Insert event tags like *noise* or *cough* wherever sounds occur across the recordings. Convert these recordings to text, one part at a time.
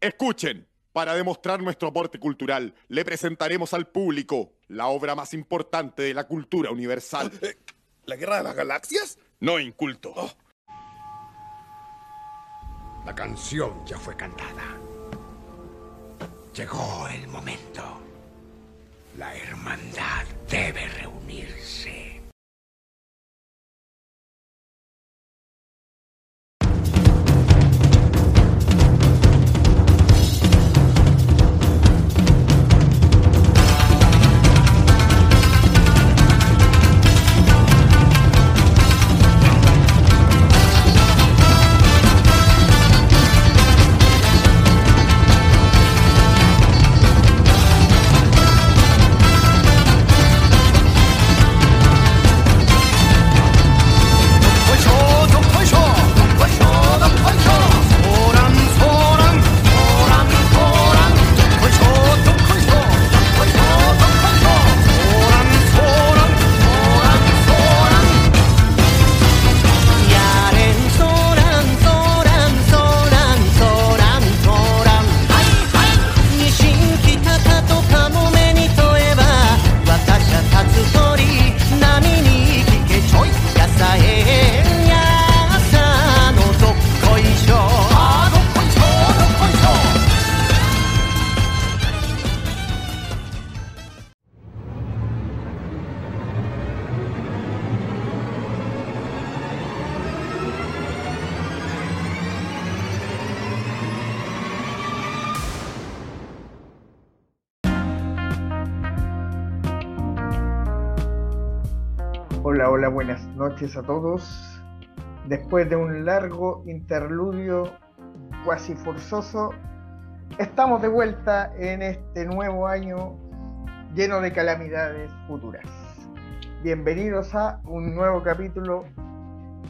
Escuchen, para demostrar nuestro aporte cultural, le presentaremos al público la obra más importante de la cultura universal. Eh, ¿La guerra de las galaxias? No inculto. Oh. La canción ya fue cantada. Llegó el momento. La hermandad debe reunirse. Noches a todos. Después de un largo interludio cuasi forzoso, estamos de vuelta en este nuevo año lleno de calamidades futuras. Bienvenidos a un nuevo capítulo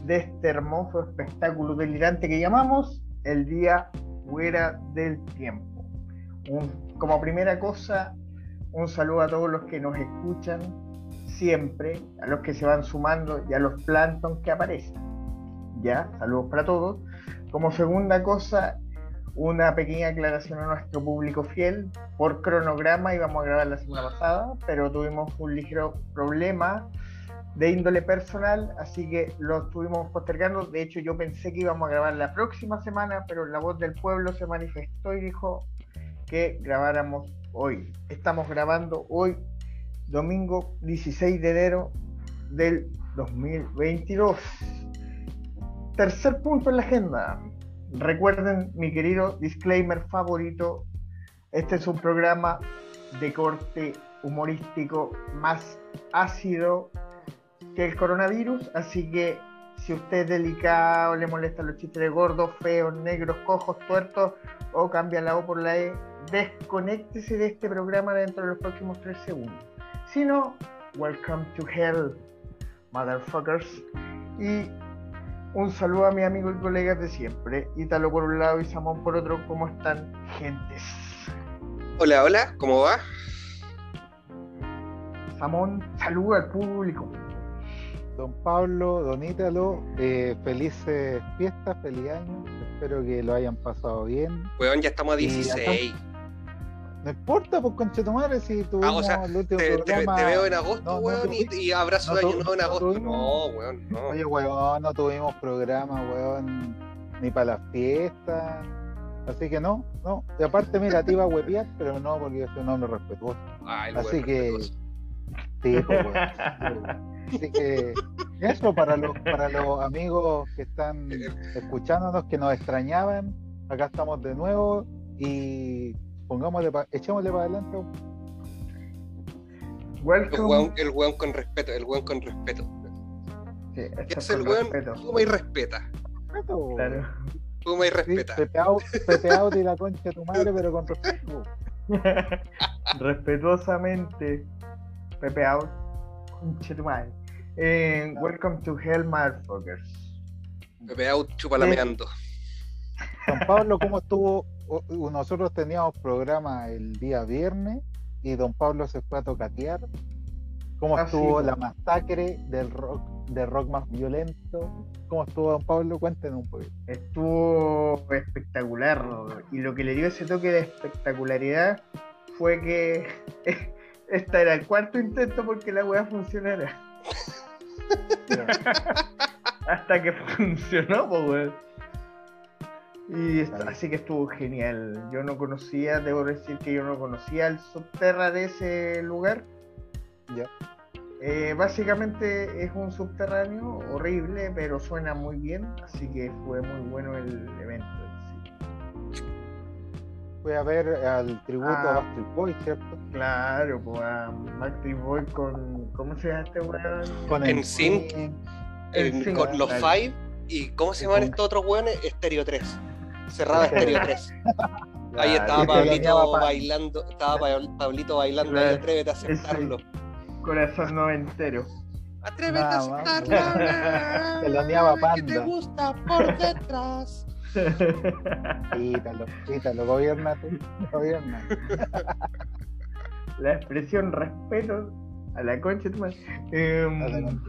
de este hermoso espectáculo delirante que llamamos El Día Fuera del Tiempo. como primera cosa, un saludo a todos los que nos escuchan siempre, a los que se van sumando y a los plancton que aparecen. Ya, saludos para todos. Como segunda cosa, una pequeña aclaración a nuestro público fiel. Por cronograma íbamos a grabar la semana pasada, pero tuvimos un ligero problema de índole personal, así que lo estuvimos postergando. De hecho, yo pensé que íbamos a grabar la próxima semana, pero la voz del pueblo se manifestó y dijo que grabáramos hoy. Estamos grabando hoy domingo 16 de enero del 2022. Tercer punto en la agenda. Recuerden mi querido disclaimer favorito. Este es un programa de corte humorístico más ácido que el coronavirus, así que si usted es delicado, le molestan los chistes de gordos, feos, negros, cojos, tuertos o cambia la O por la E, desconéctese de este programa dentro de los próximos tres segundos sino Welcome to Hell, motherfuckers. Y un saludo a mi amigo y colegas de siempre, Ítalo por un lado y Samón por otro. ¿Cómo están, gentes? Hola, hola, ¿cómo va? Samón, saluda al público. Don Pablo, Don Ítalo, eh, felices fiestas, feliz año. Espero que lo hayan pasado bien. Weón, ya estamos a 16. No importa, pues conchetumare, si tuvimos ah, o sea, el último te, programa... te, veo en agosto, weón, y, abrazo de año nuevo en agosto. no, weón, no. Oye, weón, no tuvimos programa, weón, ni para las fiestas. Así que no, no. Y aparte, mira, te iba a huepear, pero no, porque es un hombre respetuoso. Así que. Sí, pues, weón. Así que eso para los, para los amigos que están *laughs* escuchándonos, que nos extrañaban. Acá estamos de nuevo y pongámosle echémosle para adelante. El weón, con respeto, el weón con respeto. Sí, ¿Qué hace el weón? Toma y respeta. Claro. Toma y respeta. Sí, Pepe, out, y la concha de tu madre, pero con respeto. *laughs* Respetuosamente. Pepe out. Concha de tu madre. Eh, welcome to Hell, motherfuckers. Pepe out, chupalameando. Juan Pablo, ¿cómo estuvo nosotros teníamos programa el día viernes y don Pablo se fue a tocatear. ¿Cómo ah, estuvo la masacre del rock de rock más violento. ¿Cómo estuvo Don Pablo? Cuéntenos un poquito. Estuvo espectacular. Y lo que le dio ese toque de espectacularidad fue que *laughs* este era el cuarto intento porque la weá funcionara. *laughs* Hasta que funcionó, pues Y así que estuvo genial. Yo no conocía, debo decir que yo no conocía el subterra de ese lugar. Ya. Eh, básicamente es un subterráneo horrible, pero suena muy bien, así que fue muy bueno el evento. Sí. Fue a ver al tributo a ah. Backstreet Boy, ¿cierto? Claro, pues a Backstreet Boy con. ¿Cómo se llama este weón? Con el Sync, con los Five y ¿cómo se llaman estos otros weones? Estéreo 3. Cerrada Estéreo 3. *laughs* Ahí estaba Pablito bailando, estaba Pablito bailando, ahí atrévete a aceptarlo corazón noventero. Atrévete a aceptarlo. *laughs* Te lo niaba Panda. Que te gusta por detrás. *laughs* Quítalo, quítalo, gobierna tú, gobierna. La expresión respeto a la concha tu madre. Em,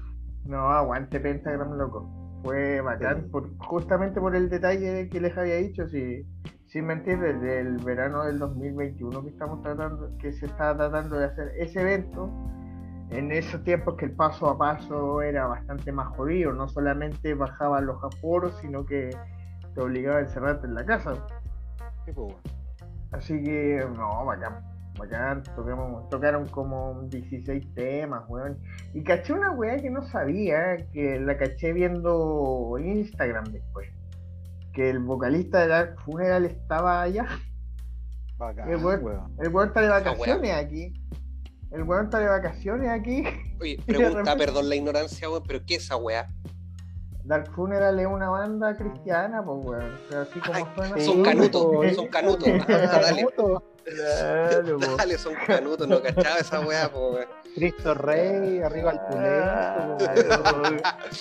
no, aguante Pentagram, loco. Fue bacán, por, justamente por el detalle que les había dicho, si, sin mentir, desde el verano del 2021 que estamos tratando, que se está tratando de hacer ese evento, en esos tiempos que el paso a paso era bastante más jodido, no solamente bajaban los aforos, sino que te obligaba a encerrarte en la casa. Así que, no, bacán, bacán, tocaron como 16 temas, weón. Y caché una weá que no sabía, que la caché viendo Instagram después. Que el vocalista de Dark Funeral estaba allá. Bacán, el weón, el weón está de vacaciones aquí. El weón está de vacaciones aquí. Oye, *laughs* pregunta, perdón la ignorancia, weón, pero ¿qué es esa weá? Dark Funeral es una banda cristiana, pues weón. Pero así como suena. Son canutos, son canutos. *laughs* dale. dale, son canutos, no cachaba esa weá, weón. Cristo Rey, arriba al pulento.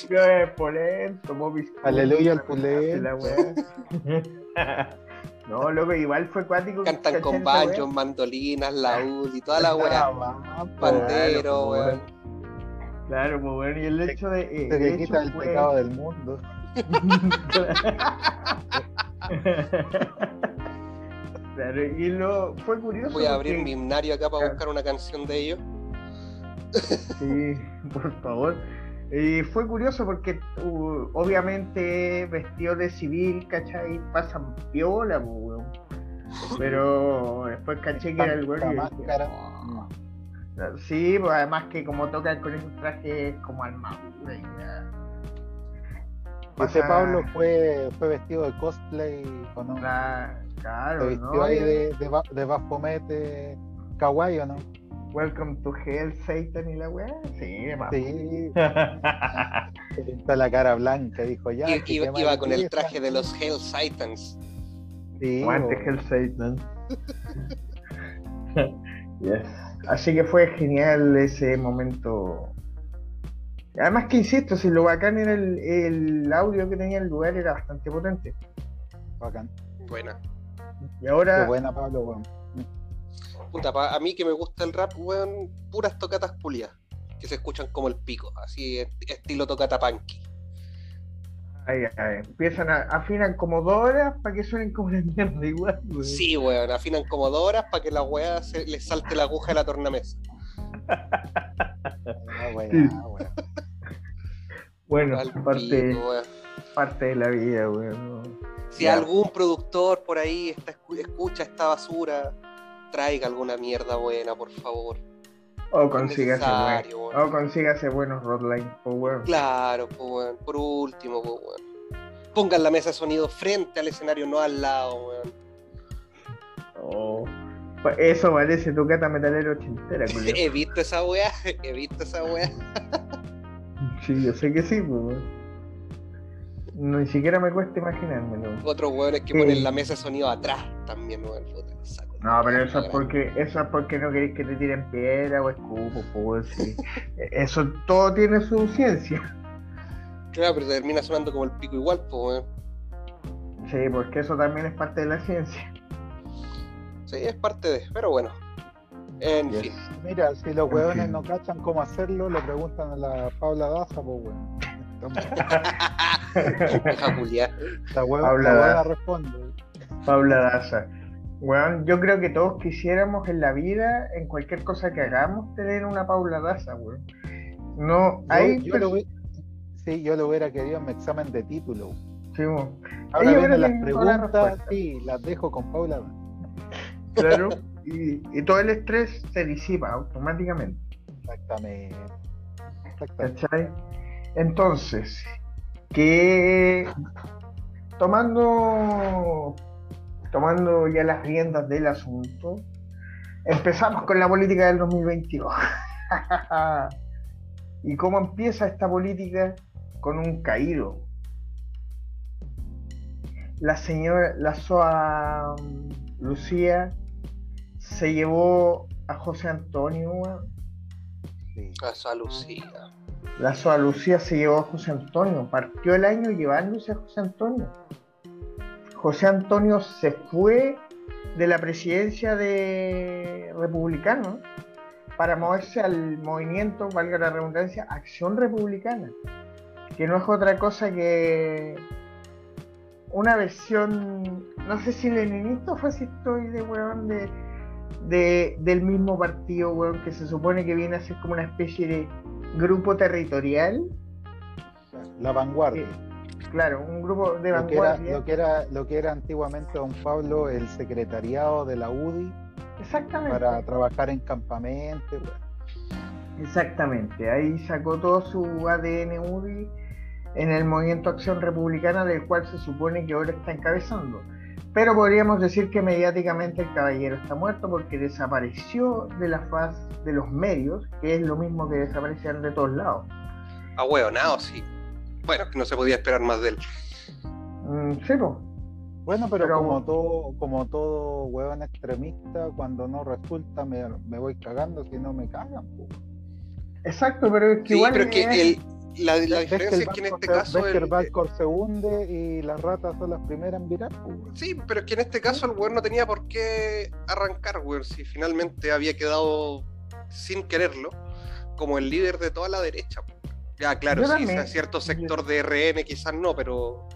Claro, *laughs* polento, Aleluya al pulento. La *laughs* No, loco, igual fue cuático. Cantan con banjos, mandolinas, laúd y toda la weá. Pandero, weón. Claro, pues bueno, y el hecho de. Eh, Se le quita el pecado del mundo. *laughs* claro, y lo fue curioso. Voy a abrir mi himnario acá para buscar una canción de ellos. Sí, *laughs* por favor. Y fue curioso porque uh, obviamente vestido de civil, ¿cachai? Pasan piola, weón. Pero después caché que era el güey. Oh". Sí, pues además que como tocan con esos trajes como armadura y Ese Pablo fue, fue vestido de cosplay con Claro, Se vistió ahí de, de, de Baphomet kawaii, ¿o no? Welcome to Hell, Satan y la weá. Sí, Sí. Está la cara blanca, dijo ya. Y, iba, con el traje de los Hell Satans. Sí. Guante Hell Satan. yes. Así que fue genial ese momento. Además que insisto, si lo bacán era el, el audio que tenía el lugar era bastante potente. Bacán. Buena. Y ahora. Qué buena, Pablo, bueno puta, a mí que me gusta el rap, weón, puras tocatas culias, que se escuchan como el pico, así estilo tocata punky. Ay, ay, empiezan a afinan como dos horas para que suenen como la mierda igual, weón. Sí, weón, afinan como dos horas para que la weá se les salte la aguja de la tornamesa. *laughs* ah, Bueno, parte, parte de la vida, weón. Si algún productor por ahí está, escucha esta basura, traiga alguna mierda buena, por favor. O consígase, o consígase buenos rodlines, Claro, Por último, Pongan la mesa de sonido frente al escenario, no al lado, weón. Oh. Eso parece tu cata metalero ochentera, *laughs* He visto esa weá, *laughs* he visto esa weá. sí, yo sé que sí, pues. Ni siquiera me cuesta imaginármelo. Otros weones que ponen la mesa de sonido atrás también, weón. No, pero eso es porque eso es porque no queréis que te tiren piedra o escupo, pues sí. Eso todo tiene su ciencia. Claro, pero termina sonando como el pico igual, pues. Sí, porque eso también es parte de la ciencia. Sí, es parte de, pero bueno. En fin. Mira, si los hueones no cachan cómo hacerlo, le preguntan a la Paula Daza, pues Paula *laughs* Daza. responde. Paula Daza. Bueno, yo creo que todos quisiéramos en la vida, en cualquier cosa que hagamos, tener una Paula Daza, weón. No, hay. Yo, lo, sí, yo lo hubiera querido en mi examen de título. Sí. Ahora vienen las preguntas, sí, las dejo con Paula. Claro, y, y, todo el estrés se disipa automáticamente. Exactamente. Exactamente. Entonces, que tomando tomando ya las riendas del asunto, empezamos con la política del 2022. *laughs* ¿Y cómo empieza esta política? Con un caído. La señora, la SOA Lucía se llevó a José Antonio. La SOA Lucía. La SOA Lucía se llevó a José Antonio. Partió el año llevándose a José Antonio. José Antonio se fue de la presidencia de republicano para moverse al movimiento, valga la redundancia, Acción Republicana, que no es otra cosa que una versión, no sé si leninista o fascistoide, weón, de, de, del mismo partido, weón, que se supone que viene a ser como una especie de grupo territorial. La vanguardia. Claro, un grupo de vanguardia. Lo que, era, lo que era, antiguamente, don Pablo, el secretariado de la UDI. Exactamente. Para trabajar en campamentos. Exactamente, ahí sacó todo su ADN UDI en el movimiento Acción Republicana, del cual se supone que ahora está encabezando. Pero podríamos decir que mediáticamente el caballero está muerto porque desapareció de la faz de los medios, que es lo mismo que desaparecer de todos lados. Ah, nada, sí bueno, que no se podía esperar más de él. Mm, sí, pues. Bueno, pero, como todo, como todo huevón extremista, cuando no resulta me, voy cagando, si no me cagan. Exacto, pero es que igual. Pero que la, diferencia es que en este caso. el, se hunde y las ratas son las primeras en virar. Sí, pero es que en este caso el weón no tenía por qué arrancar, weón, si finalmente había quedado sin quererlo como el líder de toda la derecha. Ya, claro, sí, en cierto sector de RN quizás no, pero.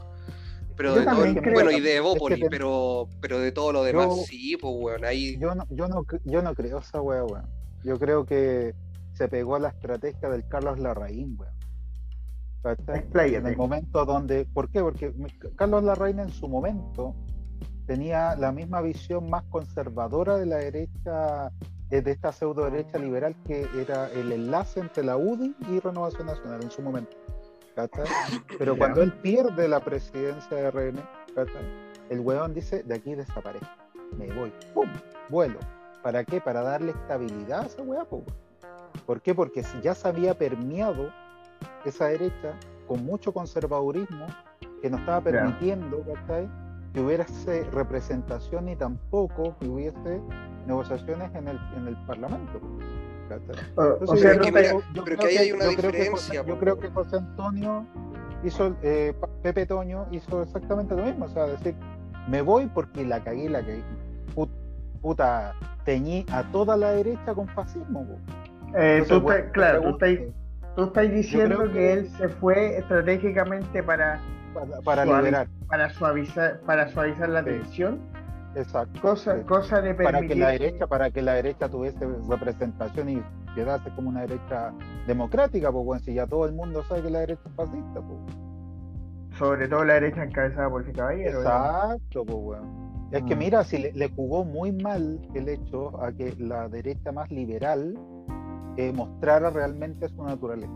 Pero de todo bueno, y de Evópolis, pero, pero de todo lo demás sí, pues, weón, ahí. Yo no, yo no, yo no creo esa weá, weón. Yo creo que se pegó a la estrategia del Carlos Larraín, weón. En el momento donde. ¿Por qué? Porque Carlos Larraín en su momento tenía la misma visión más conservadora de la derecha de esta pseudo derecha liberal que era el enlace entre la UDI y Renovación Nacional en su momento. Pero cuando él pierde la presidencia de RN, el huevón dice, de aquí desaparece, me voy, ¡pum! Vuelo. ¿Para qué? Para darle estabilidad a esa hueá, ¿Por qué? Porque ya se había permeado esa derecha con mucho conservadurismo que no estaba permitiendo que hubiese representación y tampoco que hubiese negociaciones en el, en el Parlamento. o sea, yo, creo que ahí hay una diferencia. yo creo que José Antonio hizo, eh, Pepe Toño hizo exactamente lo mismo, o sea, decir, me voy porque la cagué, la cagué. puta, teñí a toda la derecha con fascismo. Eh, tú claro, tú estás, tú estás diciendo que, él se fue estratégicamente para, para, liberar. Para suavizar, para suavizar la tensión. Exacto. Cosa, cosa de Para que la derecha, para que la derecha tuviese representación y quedase como una derecha democrática, pues bueno, si ya todo el mundo sabe que la derecha es fascista, pues. Sobre todo la derecha encabezada por ese caballero. Exacto, pues bueno. Es que mm. mira, si le, jugó muy mal el hecho a que la derecha más liberal eh, mostrara realmente su naturaleza.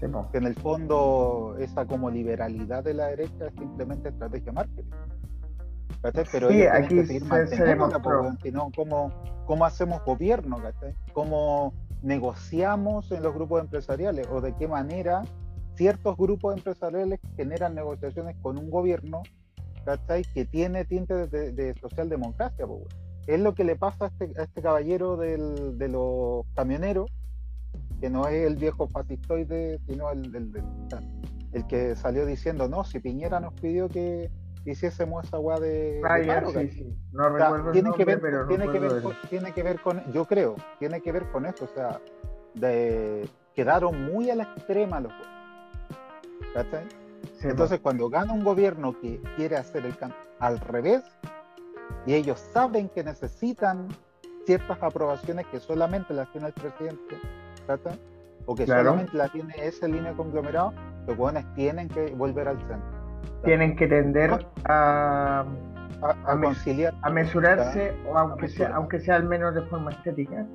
Que en el fondo esa como liberalidad de la derecha es simplemente estrategia marketing. Pero sí, aquí se, se demostró. Sino cómo, cómo hacemos gobierno, cómo negociamos en los grupos empresariales o de qué manera ciertos grupos empresariales generan negociaciones con un gobierno que tiene tinte de, socialdemocracia. Es lo que le pasa a este, a este caballero del, de los camioneros, que no es el viejo fascistoide, sino el, el, el que salió diciendo, no, si Piñera nos pidió que hiciésemos esa weá de, ah, sí, sí. No recuerdo tiene que ver, pero tiene que ver con, tiene que ver con, yo creo, tiene que ver con eso, o sea, de, quedaron muy a la extrema los Entonces, cuando gana un gobierno que quiere hacer el al revés, y ellos saben que necesitan ciertas aprobaciones que solamente las tiene el presidente, o que solamente las tiene esa línea conglomerado, los jóvenes tienen que volver al centro. Tienen que tender a, a, conciliar. A mesurarse, o aunque sea, aunque sea al menos de forma estética.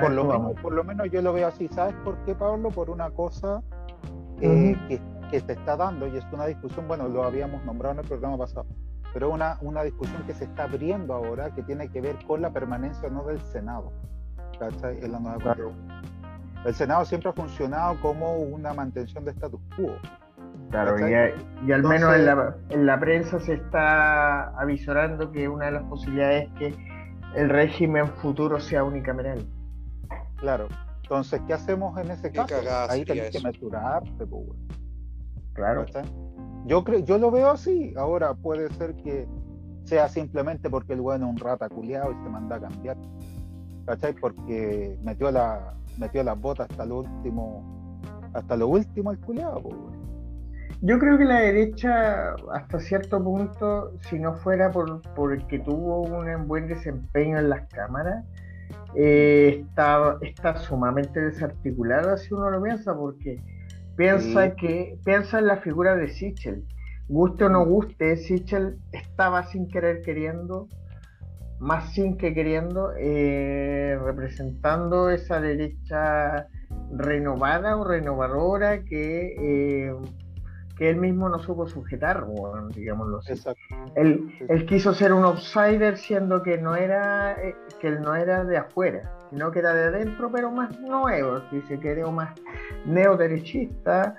por, lo menos, por lo menos yo lo veo así. ¿Sabes por qué, Pablo? Por una cosa eh, que, que se está dando, y es una discusión, bueno, lo habíamos nombrado en el programa pasado, pero una, una discusión que se está abriendo ahora que tiene que ver con la permanencia no del Senado. En la nueva El Senado siempre ha funcionado como una mantención de status quo. Claro, y, al menos en la, en la, prensa se está avisorando que una de las posibilidades es que el régimen futuro sea unicameral. Claro, entonces, ¿qué hacemos en ese caso? Ahí tenés que mesurarte, pues, Claro. Yo, creo, yo lo veo así. Ahora puede ser que sea simplemente porque el bueno es un rata culiado y se manda a cambiar. ¿Cachai? Porque metió la metió las botas hasta lo último, hasta lo último el culiado, yo creo que la derecha, hasta cierto punto, si no fuera por porque tuvo un buen desempeño en las cámaras, eh, está sumamente desarticulada si uno lo piensa, porque piensa que piensa en la figura de Sichel. Guste o no guste, Sichel estaba sin querer queriendo, más sin que queriendo, eh, representando esa derecha renovada o renovadora que eh, que él mismo no supo sujetar, digámoslo así. Él, él, quiso ser un outsider siendo que no era eh, que él no era de afuera, sino que era de adentro, pero más nuevo, dice que era más neoderechista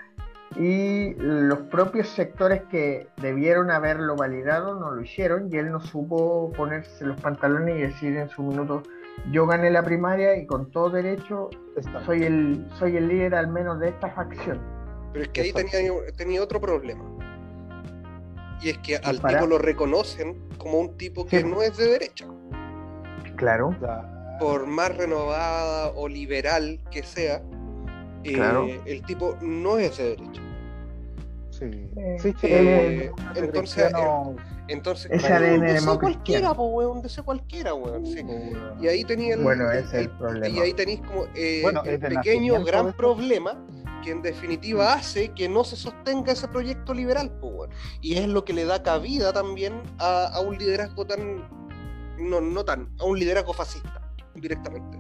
y los propios sectores que debieron haberlo validado no lo hicieron y él no supo ponerse los pantalones y decir en su minuto yo gané la primaria y con todo derecho soy el soy el líder al menos de esta facción pero es que ahí tenía, tenía otro problema. Y es que al tipo lo reconocen como un tipo que no es de derecha. Claro. Por más renovada o liberal que sea, eh, el tipo no es de derecha. Sí. sí eh, entonces, entonces cualquiera, po, weón, de cualquiera, weón. Sí. Y ahí tenía el, bueno, ese es el problema. Y ahí tenéis como eh, el pequeño gran problema que en definitiva hace que no se sostenga ese proyecto liberal, y es lo que le da cabida también a, un liderazgo tan, no, no tan, a un liderazgo fascista directamente.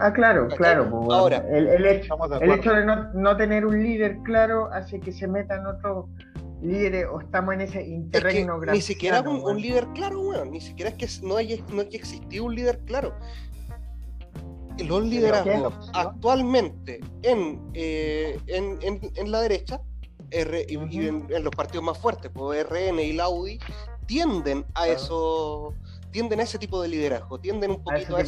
Ah, claro, claro. Ahora, el, hecho, de no, tener un líder claro hace que se metan otros líderes o estamos en ese interregno Ni siquiera un, líder claro, weón. Ni siquiera es que no haya, no haya existido un líder claro los liderazgos actualmente eh, en, en, la derecha y, en, los partidos más fuertes, pues RN y la UDI, tienden a eso, tienden a ese tipo de liderazgo, tienden un poquito a,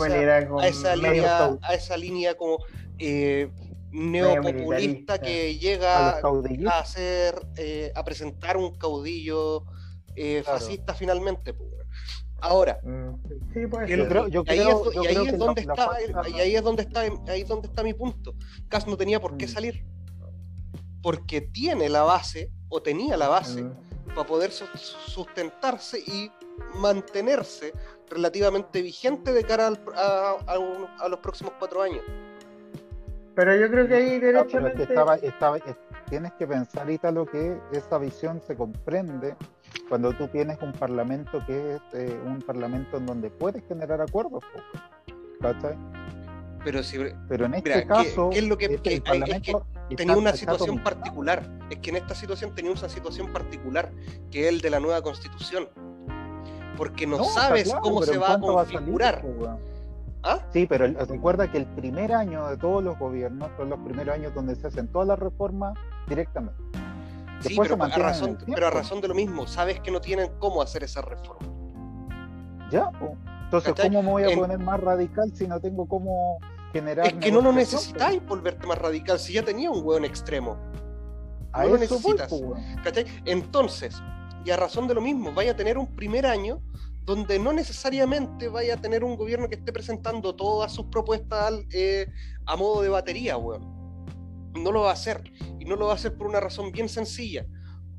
esa, línea, a esa línea como eh, neopopulista que llega a, hacer, eh, a presentar un caudillo fascista finalmente. Pues, Ahora, y ahí es donde está, y ahí es donde está, ahí es donde está mi punto. Cas no tenía por qué mm. salir, porque tiene la base o tenía la base mm. para poder sustentarse y mantenerse relativamente vigente de cara a, los próximos cuatro años. Pero yo creo que ahí derechamente... estaba, estaba, tienes que pensar, lo que esa visión se comprende cuando tú tienes un parlamento que es eh, un parlamento en donde puedes generar acuerdos, ¿cachai? Pero, si, pero en este caso, es lo que, tenía una situación particular. Es que en esta situación tenía una situación particular, que es el de la nueva constitución. Porque no, sabes cómo se va a configurar. ¿Ah? Sí, pero recuerda que el primer año de todos los gobiernos son los primeros años donde se hacen todas las reformas directamente. Sí, pero a, razón, pero a razón de lo mismo, sabes que no tienen cómo hacer esa reforma. Ya, entonces, ¿cómo me voy a poner más radical si no tengo cómo generar... Es que no lo necesitáis volverte más radical, si ya tenía un hueón extremo. no lo necesitas. Entonces, y a razón de lo mismo, vaya a tener un primer año donde no necesariamente vaya a tener un gobierno que esté presentando todas sus propuestas eh, a modo de batería, weón. No lo va a hacer. Y no lo va a hacer por una razón bien sencilla.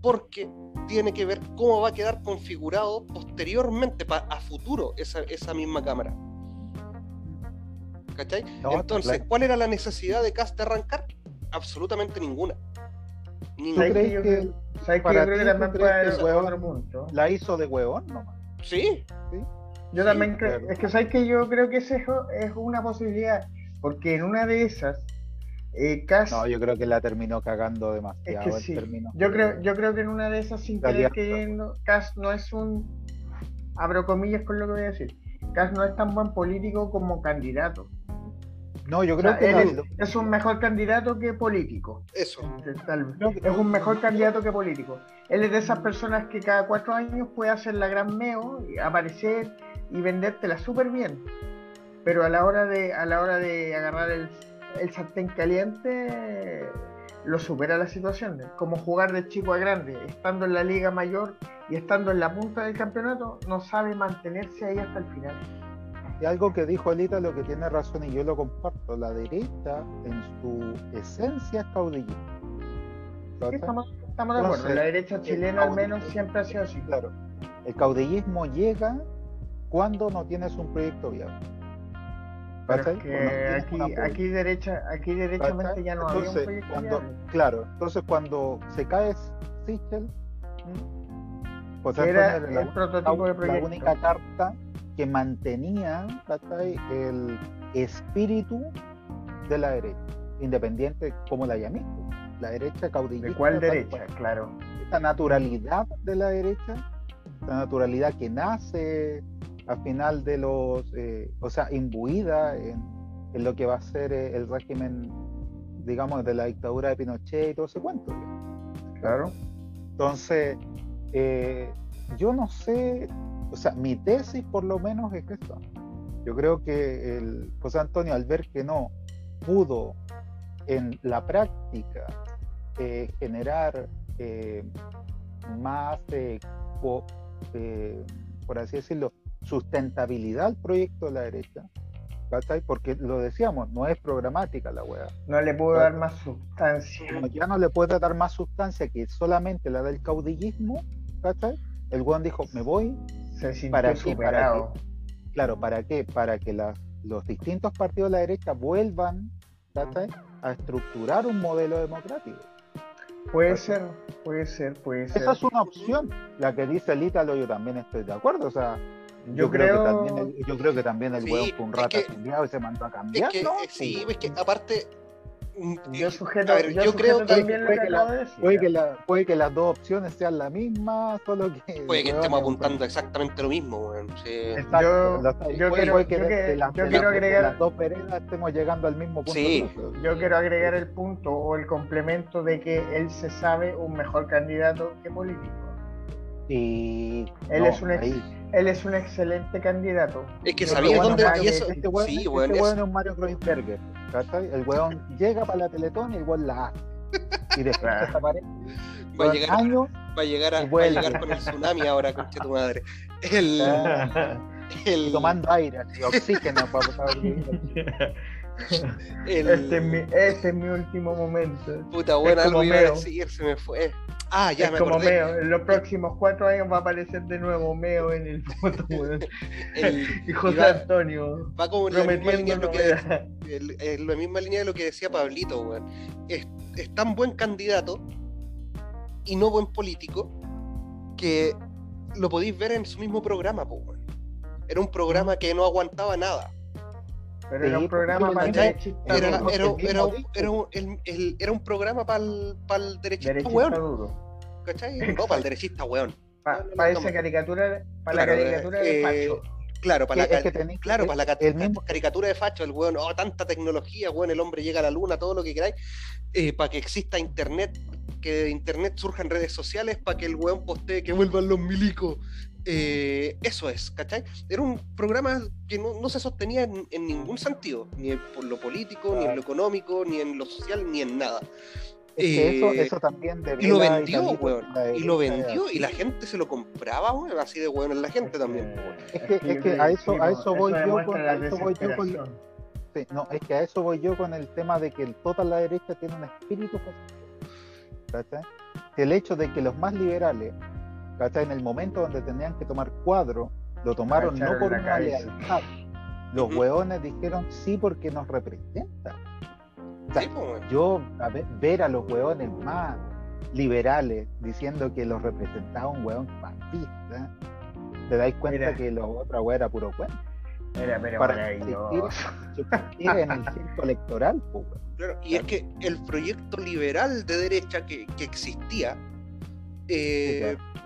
Porque tiene que ver cómo va a quedar configurado posteriormente, a futuro, esa, esa misma cámara. ¿Cachai? Entonces, ¿cuál era la necesidad de Cast de arrancar? Absolutamente ninguna. ninguna. ¿Sabes que yo, creo que la hizo de huevón nomás? Sí. ¿Sí? Yo también creo, es que sabes que yo creo que esa es una posibilidad, porque en una de esas, eh, No, yo creo que la terminó cagando demasiado. Es que yo, creo, yo creo que en una de esas, sin querer queriendo, Cas no es un. Abro comillas con lo que voy a decir. Cas no es tan buen político como candidato. No, yo creo que él es, un mejor candidato que político. Eso. Es un mejor candidato que político. Él es de esas personas que cada cuatro años puede hacer la gran meo, aparecer y vendértela súper bien. Pero a la hora de, a la hora de agarrar el, el sartén caliente, lo supera la situación. Como jugar de chico a grande, estando en la liga mayor y estando en la punta del campeonato, no sabe mantenerse ahí hasta el final. Y algo que dijo Elita, lo que tiene razón y yo lo comparto, la derecha en su esencia es caudillismo. estamos, de acuerdo, la derecha chilena al menos siempre ha sido así. Claro, el caudillismo llega cuando no tienes un proyecto viable. aquí, aquí derecha, aquí derechamente ya no había un proyecto cuando, Claro, entonces cuando se cae Sichel, pues era el, prototipo de proyecto. La única carta que mantenía el espíritu de la derecha, independiente como la llamé, la derecha caudillista. ¿De cuál derecha? claro. Esta naturalidad de la derecha, la naturalidad que nace al final de los, eh, o sea, imbuida en, lo que va a ser eh, el régimen, digamos, de la dictadura de Pinochet y todo ese cuento. Claro. Entonces, eh, yo no sé, o sea, mi tesis por lo menos es esto. Yo creo que el José Antonio, al ver que no pudo en la práctica generar más, por así decirlo, sustentabilidad al proyecto de la derecha, Porque lo decíamos, no es programática la weá. No le puedo dar más sustancia. ya no le puede dar más sustancia que solamente la del caudillismo, El weón dijo, me voy. Se para superado. claro, ¿para qué? Para que los distintos partidos de la derecha vuelvan a estructurar un modelo democrático. Puede ser, puede ser, puede ser. Esa es una opción. La que dice el Ítalo, yo también estoy de acuerdo. O sea, yo, creo, que también el, yo creo que también el huevo fue un rata y se mandó a cambiar. que, ¿no? Sí, es que aparte. Yo sujeto, yo, creo que, puede, que, la, puede, que la, puede que las dos opciones sean la misma, solo que. Puede que estemos apuntando exactamente lo mismo, weón. Sí. Exacto. Yo, quiero, que, de, quiero agregar. las dos veredas estemos llegando al mismo punto. Sí. Yo quiero agregar el punto o el complemento de que él se sabe un mejor candidato que político. Y. Él es un él es un excelente candidato. Es que sabía dónde y eso. Este weón, sí, este es... un Mario Kreuzberger. El weón *laughs* llega para la Teletón y el weón la hace. Y después desaparece. Va a, llegar, va a llegar, a, va a llegar con el tsunami ahora, concha tu madre. El, el... Tomando aire, así, oxígeno para pasar *laughs* *laughs* el... este, es mi, este es mi último momento. Puta, bueno, algo iba a decir, se me fue. Ah, ya es como Meo, en los próximos cuatro años va a aparecer de nuevo Meo en el foto, *laughs* *laughs* y José Antonio. Va como en la misma línea de lo que, la misma línea de lo que decía Pablito, weón. Es, tan buen candidato y no buen político que lo podéis ver en su mismo programa. Era un programa que no aguantaba nada. Pero era un programa para el derechista. Era, era, un, programa para el, para el derechista, weón. ¿Cachai? *laughs* No, para el derechista, weón. Para esa caricatura, para la caricatura de eh, Facho. Claro, para la, claro, para la caricatura de Facho, el weón, oh, tanta tecnología, weón, el hombre llega a la luna, todo lo que queráis, eh, para que exista internet, que de internet surjan redes sociales, para que el weón postee que vuelvan los milicos. Eh, eso es, ¿cachai? Era un programa que no, se sostenía en, ningún sentido, ni por lo político, ni en lo económico, ni en lo social, ni en nada. eso, eh, eso, también Y lo vendió, weón. Y lo vendió y la gente se lo compraba, weón. Así de weón en la gente también, Es que, es que a eso, a eso voy yo con, a eso voy yo con, Sí, no, es que a eso voy yo con el tema de que el total la derecha tiene un espíritu fascista. El hecho de que los más liberales, ¿cachai? En el momento donde tenían que tomar cuadro, lo tomaron no por una lealtad. Los hueones dijeron sí porque nos representan. yo ver, a los hueones más liberales diciendo que los representaba un hueón fascista, te dais cuenta que los otros hueones era puro cuento. Era, pero para en el *laughs* circo electoral. y es que el proyecto liberal de derecha que, existía, eh, sí,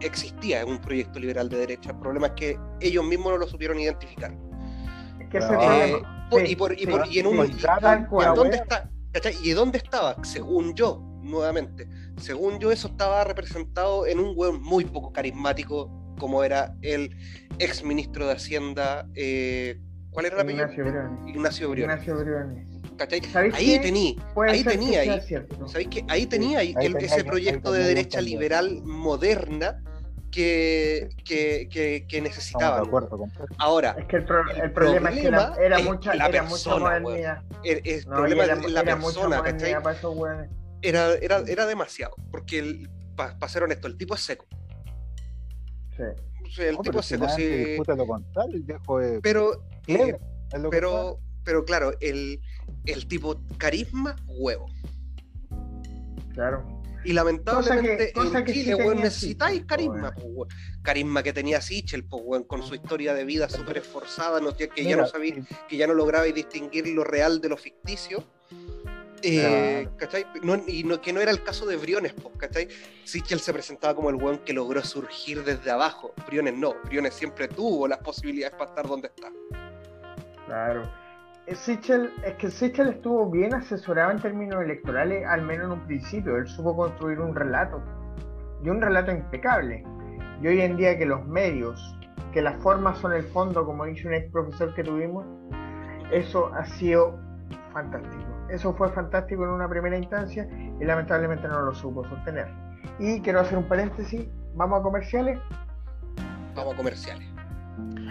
existía un proyecto liberal de derecha. El problema es que ellos mismos no lo supieron identificar. y, por, y, por, y en un. ¿dónde está? ¿Y dónde estaba? Según yo, nuevamente, según yo, eso estaba representado en un web muy poco carismático como era el ex ministro de Hacienda, eh, ¿cuál era el apellido? Ignacio Briones. Ignacio Briones. Ahí tenía, ahí tenía, ahí, ¿sabéis que ahí. tenía ese proyecto de derecha liberal moderna que, que, que. Ahora, es que el, problema, es que era, mucha, la era persona, mucha El, problema es la persona, ¿cachai? Era, era, era demasiado, porque para ser honesto, el tipo es seco. Sí. el tipo se Pero, eh, pero, pero claro, el, el tipo carisma, huevo. Claro. Y lamentablemente en Chile, necesitáis carisma, carisma que tenía Sichel, pues, con su historia de vida súper esforzada, no, que ya no sabía, que ya no lograbais distinguir lo real de lo ficticio. Eh, y no, que no era el caso de Briones, ¿cachai? Sichel se presentaba como el weón que logró surgir desde abajo. Briones no, Briones siempre tuvo las posibilidades para estar donde está. Claro. Eh, Sichel, es que Sichel estuvo bien asesorado en términos electorales, al menos en un principio. Él supo construir un relato, y un relato impecable. Y hoy en día que los medios, que las formas son el fondo, como dice un ex profesor que tuvimos, eso ha sido fantástico. Eso fue fantástico en una primera instancia y lamentablemente no lo supo sostener. Y quiero hacer un paréntesis, ¿vamos a comerciales? Vamos a comerciales.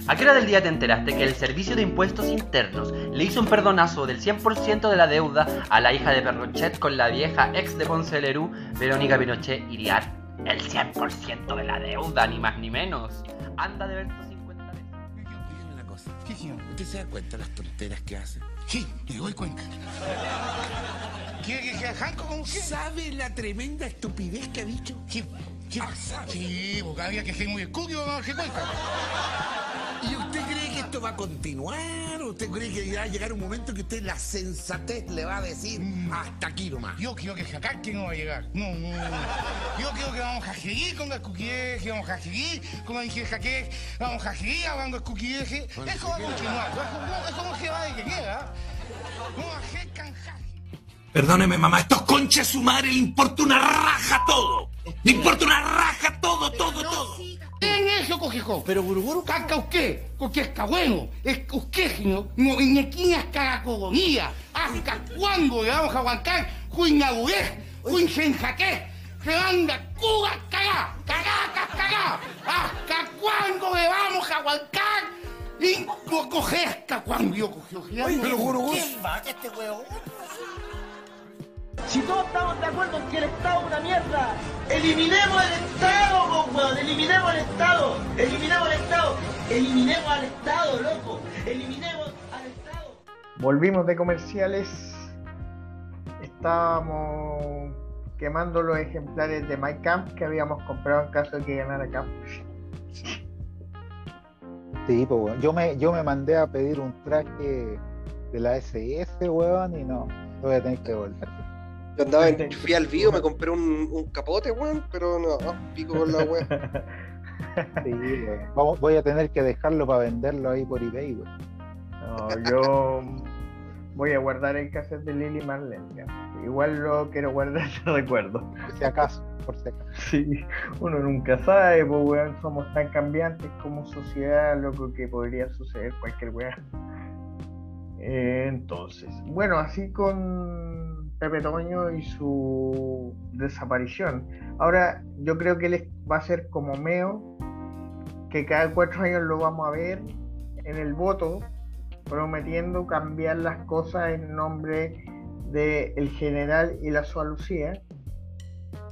¿A qué hora del día te enteraste que el Servicio de Impuestos Internos le hizo un perdonazo del 100% de la deuda a la hija de Perrochet con la vieja ex de Ponce Lerú, Verónica Pinochet Iriar? El 100% de la deuda, ni más ni menos. Anda de ver tus 50 veces. una cosa. ¿Usted se da cuenta de las tonteras que hace? Sí, me doy cuenta. ¿Quiere que sea janco con usted? ¿Sabe la tremenda estupidez que ha dicho? Sí, sí, ah, sí porque había que ser muy escudo, no se cuenta. ¿Y usted cree que esto va a continuar? ¿Usted cree que va a llegar un momento que usted la sensatez le va a decir mm. hasta aquí nomás? Yo creo que acá que no va a llegar. No, no, no. Yo creo que vamos a seguir con las cuquiejes, vamos a seguir, como dije Jaque, vamos a seguir hablando de cuquiejes. Eso va a continuar. Es como que va de que queda. Vamos a Perdóneme, mamá, estos conches su madre le importa una raja todo. Le importa una raja todo, todo, todo. Es eso, cojijo. Pero buruburu caca usted, porque está bueno. Es usted, no, es caracogonía. Hasta cuándo le vamos a aguantar juinagurez, juinsenjaquez, se anda cuga, cagá, cagá, cagá. ¿Hasta cuándo le vamos a aguantar? Y coge hasta cuando yo cogí. Oye, pero buruburu. ¿Quién va este huevo? Si todos estamos de acuerdo en que el Estado es una mierda, eliminemos el Estado, weón, eliminemos el Estado, eliminemos el Estado, eliminemos al Estado, loco, eliminemos al Estado. Volvimos de comerciales, estábamos quemando los ejemplares de My Camp que habíamos comprado en caso de que ganara Camp. Sí, pues yo me, yo me mandé a pedir un traje de la SS, weón, y no, voy a tener que volver. Yo andaba en, *laughs* fui al vivo, me compré un, un capote, weón, pero no, pico con la weón. *laughs* Sí, weón. voy a tener que dejarlo para venderlo ahí por eBay, weón. No, yo voy a guardar el cassette de Lily Marlene. Igual lo quiero guardar *laughs* de recuerdo. Por si acaso, por si acaso. Sí, uno nunca sabe, pues weón, somos tan cambiantes como sociedad, loco, que podría suceder cualquier weón. entonces, bueno, así con Pepe Toño y su desaparición. Ahora, yo creo que él va a ser como Meo, que cada cuatro años lo vamos a ver en el voto, prometiendo cambiar las cosas en nombre del el general y la Sua Lucía,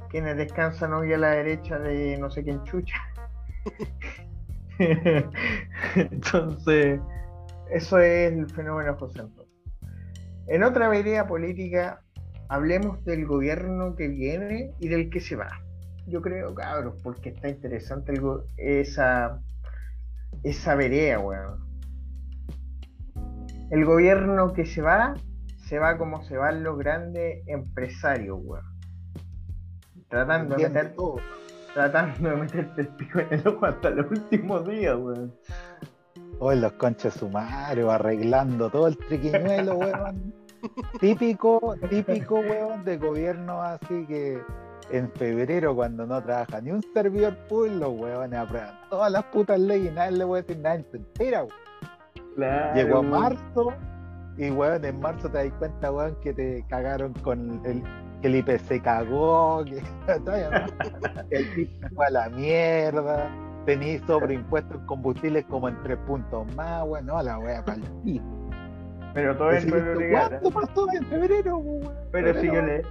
quienes descansan hoy a la derecha de no sé quién chucha. *laughs* Entonces, eso es el fenómeno José Antonio. En otra vereda política, hablemos del gobierno que viene y del que se va. Yo creo, cabros, porque está interesante esa, esa vereda, weón. El gobierno que se va, se va como se van los grandes empresarios, weón. Tratando de meter todo. Tratando de meterte el pico en el ojo hasta los últimos días, weón. Hoy los conches sumarios, arreglando todo el triquiñuelo, weón. Típico, típico, weón, de gobierno así que en febrero, cuando no trabaja ni un servidor público, los weones aprueban todas las putas leyes y nadie le puede decir nada en mentira, weón. Llegó a marzo y, weón, en marzo te das cuenta, weón, que te cagaron con el, que el IPC cagó, que, *laughs* *laughs* el PIB fue a la mierda, tenéis sobreimpuestos en combustibles como en tres puntos más, weón, no, la wea para el pero todo es ¿Cuándo pasó en febrero, Pero si yo le,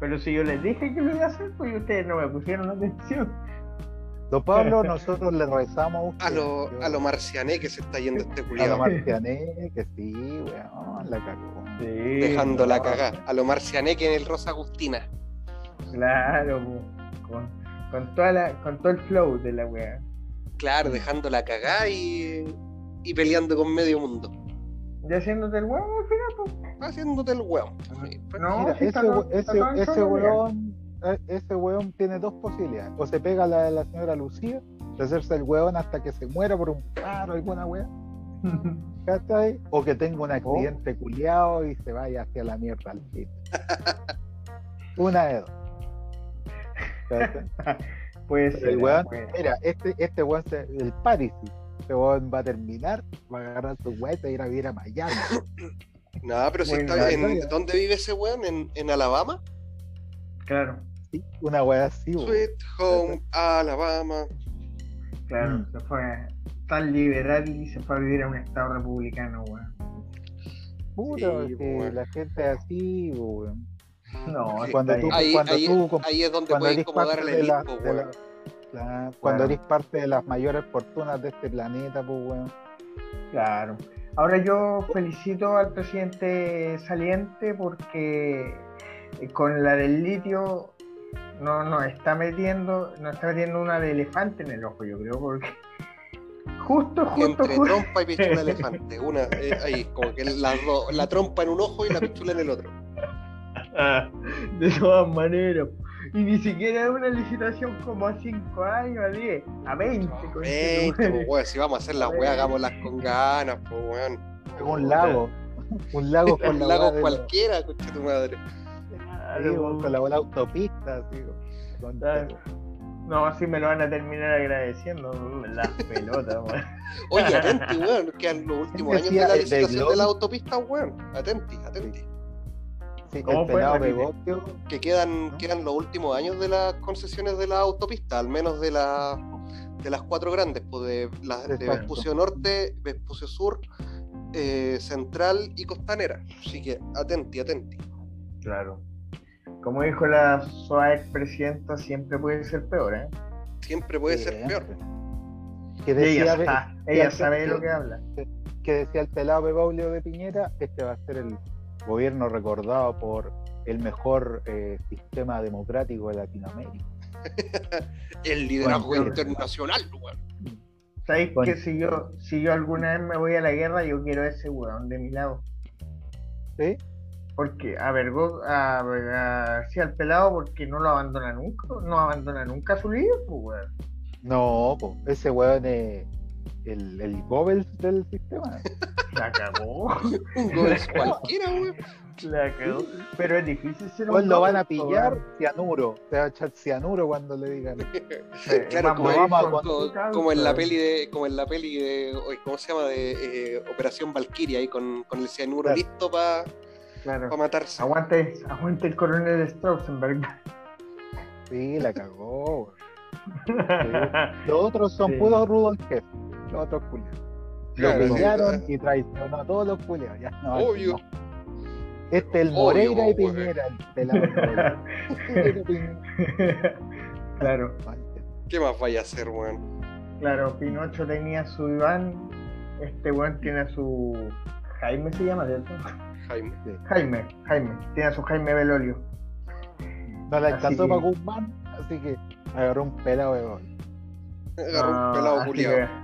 pero si yo les dije que lo iba a hacer, pues ustedes no me pusieron atención. Don Pablo, nosotros le rezamos a, lo, a lo marciané que se está yendo este culiado. A lo marciané, que sí, weón, la cagó. Dejando la cagá. A lo marciané que en el Rosa Agustina. Claro, con, con, toda la, con todo el flow de la weá. Claro, dejando la cagá y, y peleando con medio mundo. ¿Y haciéndote el huevo al final? Pues? Haciéndote el huevo. No, ese, ese, ese, huevón, eh, ese huevón tiene dos posibilidades. O se pega la de la señora Lucía, de hacerse el huevón hasta que se muera por un paro, alguna hueá. *laughs* ahí? O que tenga un accidente oh. culiado y se vaya hacia la mierda al fin. *laughs* Una de dos. *laughs* pues el weón, mira, este, este weón, el Parisi, este va a terminar, va a agarrar su weón y ir a vivir a Miami. *laughs* no, pero si está en, ¿dónde vive ese weón? ¿En, ¿En, Alabama? Claro. Sí, una weá así, weón. Sweet Home, Alabama. Claro, mm. se fue tan liberal y se fue a vivir a un estado republicano, weón. Puta, que la gente así, weón. No, cuando tú, ahí, cuando ahí, tú, ahí es donde puedes incomodar al equipo, weón cuando eres parte de las mayores fortunas de este planeta, pues, weón. Claro. Ahora yo felicito al presidente saliente porque eh, con la del litio no nos está metiendo, nos está metiendo una de elefante en el ojo, yo creo, porque *laughs* justo, justo, entre trompa y pichula de *laughs* elefante, una eh, ahí, como que la, la trompa en un ojo y la pichula en el otro. de todas maneras. Y ni siquiera es una licitación como a 5 años, a 10, a 20. No, 20, pues, si vamos a hacer las weas, hagámoslas con ganas, pues weón. Un lago. Un lago *laughs* con Un lago cualquiera, coche tu madre. con la bola autopista, digo. No, así me lo van a terminar agradeciendo las *laughs* pelotas, weón. Oye, atenti, weón, que los últimos años de la licitación de, la autopista, weón. Atenti, atenti que quedan, quedan los últimos años de las concesiones de la autopista, al menos de, la, de las cuatro grandes, pues de, la, de Vespucio Norte, Vespucio Sur, eh, Central y Costanera. Así que atenti, atenti. Claro. Como dijo la SOA expresidenta, siempre puede ser peor, ¿eh? Siempre puede ser peor. Que decía, ella, ella sabe lo que habla. Que decía el pelado Bebaulio de Piñera, este va a ser el gobierno recordado por el mejor eh, sistema democrático de Latinoamérica. *laughs* el liderazgo internacional, weón. ¿Sabéis que si yo, si yo alguna vez me voy a la guerra, yo quiero ese weón de mi lado? ¿Sí? Porque a ver, a, a, al pelado porque no lo abandona nunca, no abandona nunca su líder, pues weón. No, pues, ese weón es el, el Goebbels del sistema. *laughs* La cagó. Un Goebbels cualquiera, weón. La cagó. Pero es difícil ser un lo van a pillar cianuro. Se va a echar cianuro cuando le digan. *laughs* claro, como, como, en la peli de. Como en la peli de. ¿Cómo se llama? De eh, Operación Valkyria ahí con, con el cianuro listo para claro. matarse. Aguante, aguante el coronel Strausenberg. Sí, la cagó. *laughs* Los otros son puros Rudolf Los otros culiados. Lo pillaron y traicionó a todos los culiados. Ya, no, Obvio. Este es el Moreira y Piñera, el pelado. *laughs* *laughs* claro. ¿Qué más vaya a hacer, weón? Claro, Pinocho tenía su Iván, este weón tiene su Jaime se llama, ¿cierto? Jaime. Jaime, Jaime, tiene su Jaime Belolio. No le alcanzó para Guzmán, así que agarró un pelado de hoy. Agarró un pelado culiado.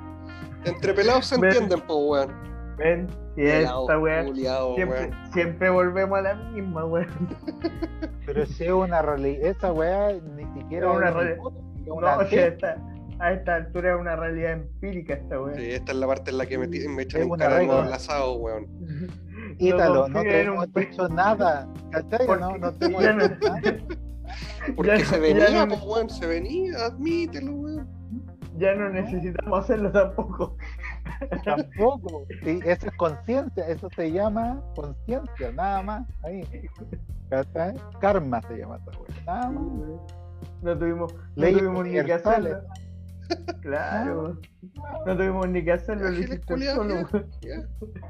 Entre pelados se entienden, po weón. Ven, y esta weón. Siempre, siempre volvemos a la misma weón. *laughs* Pero si es una realidad, esa weá ni siquiera es una realidad. No, a esta altura es una realidad empírica esta weón. Sí, esta es la parte en la que me, me echan en cara *laughs* los enlazados, weón. Ítalo, no, te hemos dicho nada. ¿Cachai? No, no te hemos nada. Porque se venía, pues, weón, se venía, admítelo, weón. Ya no necesitamos hacerlo tampoco. Tampoco. Sí, eso es conciencia, eso se llama conciencia, nada más. Ahí. ¿Cachai? Karma se llama esta weón. Nada más. No tuvimos, no tuvimos ni que hacerlo. Claro. No tuvimos ni que hacerlo, lo hiciste solo.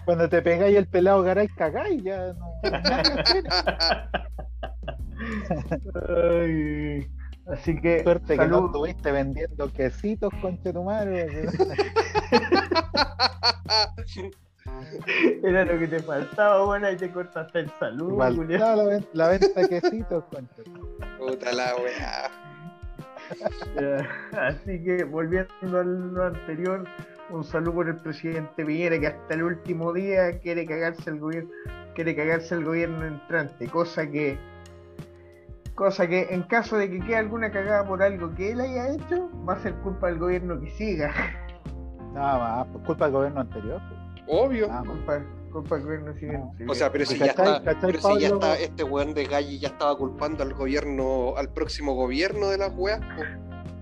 Cuando te pegáis el pelado garay, cagáis, ya no. *laughs* así que. Suerte que no estuviste vendiendo quesitos, conche tu madre. *laughs* Era lo que te faltaba, bueno, y te cortaste el saludo, la, la, venta de quesitos, conche. Puta la weá. Así que volviendo a lo anterior, un saludo por el presidente Piñera que hasta el último día quiere cagarse el gobierno, quiere cagarse el gobierno entrante, cosa que cosa que en caso de que quede alguna cagada por algo que él haya hecho, va a ser culpa del gobierno que siga. Nada más, pues, culpa del gobierno anterior. Pues. Obvio. culpa, culpa del gobierno siguiente. O sea, pero si ya está, pero si ya está, este weón de Galli ya estaba culpando al gobierno, al próximo gobierno de las weas.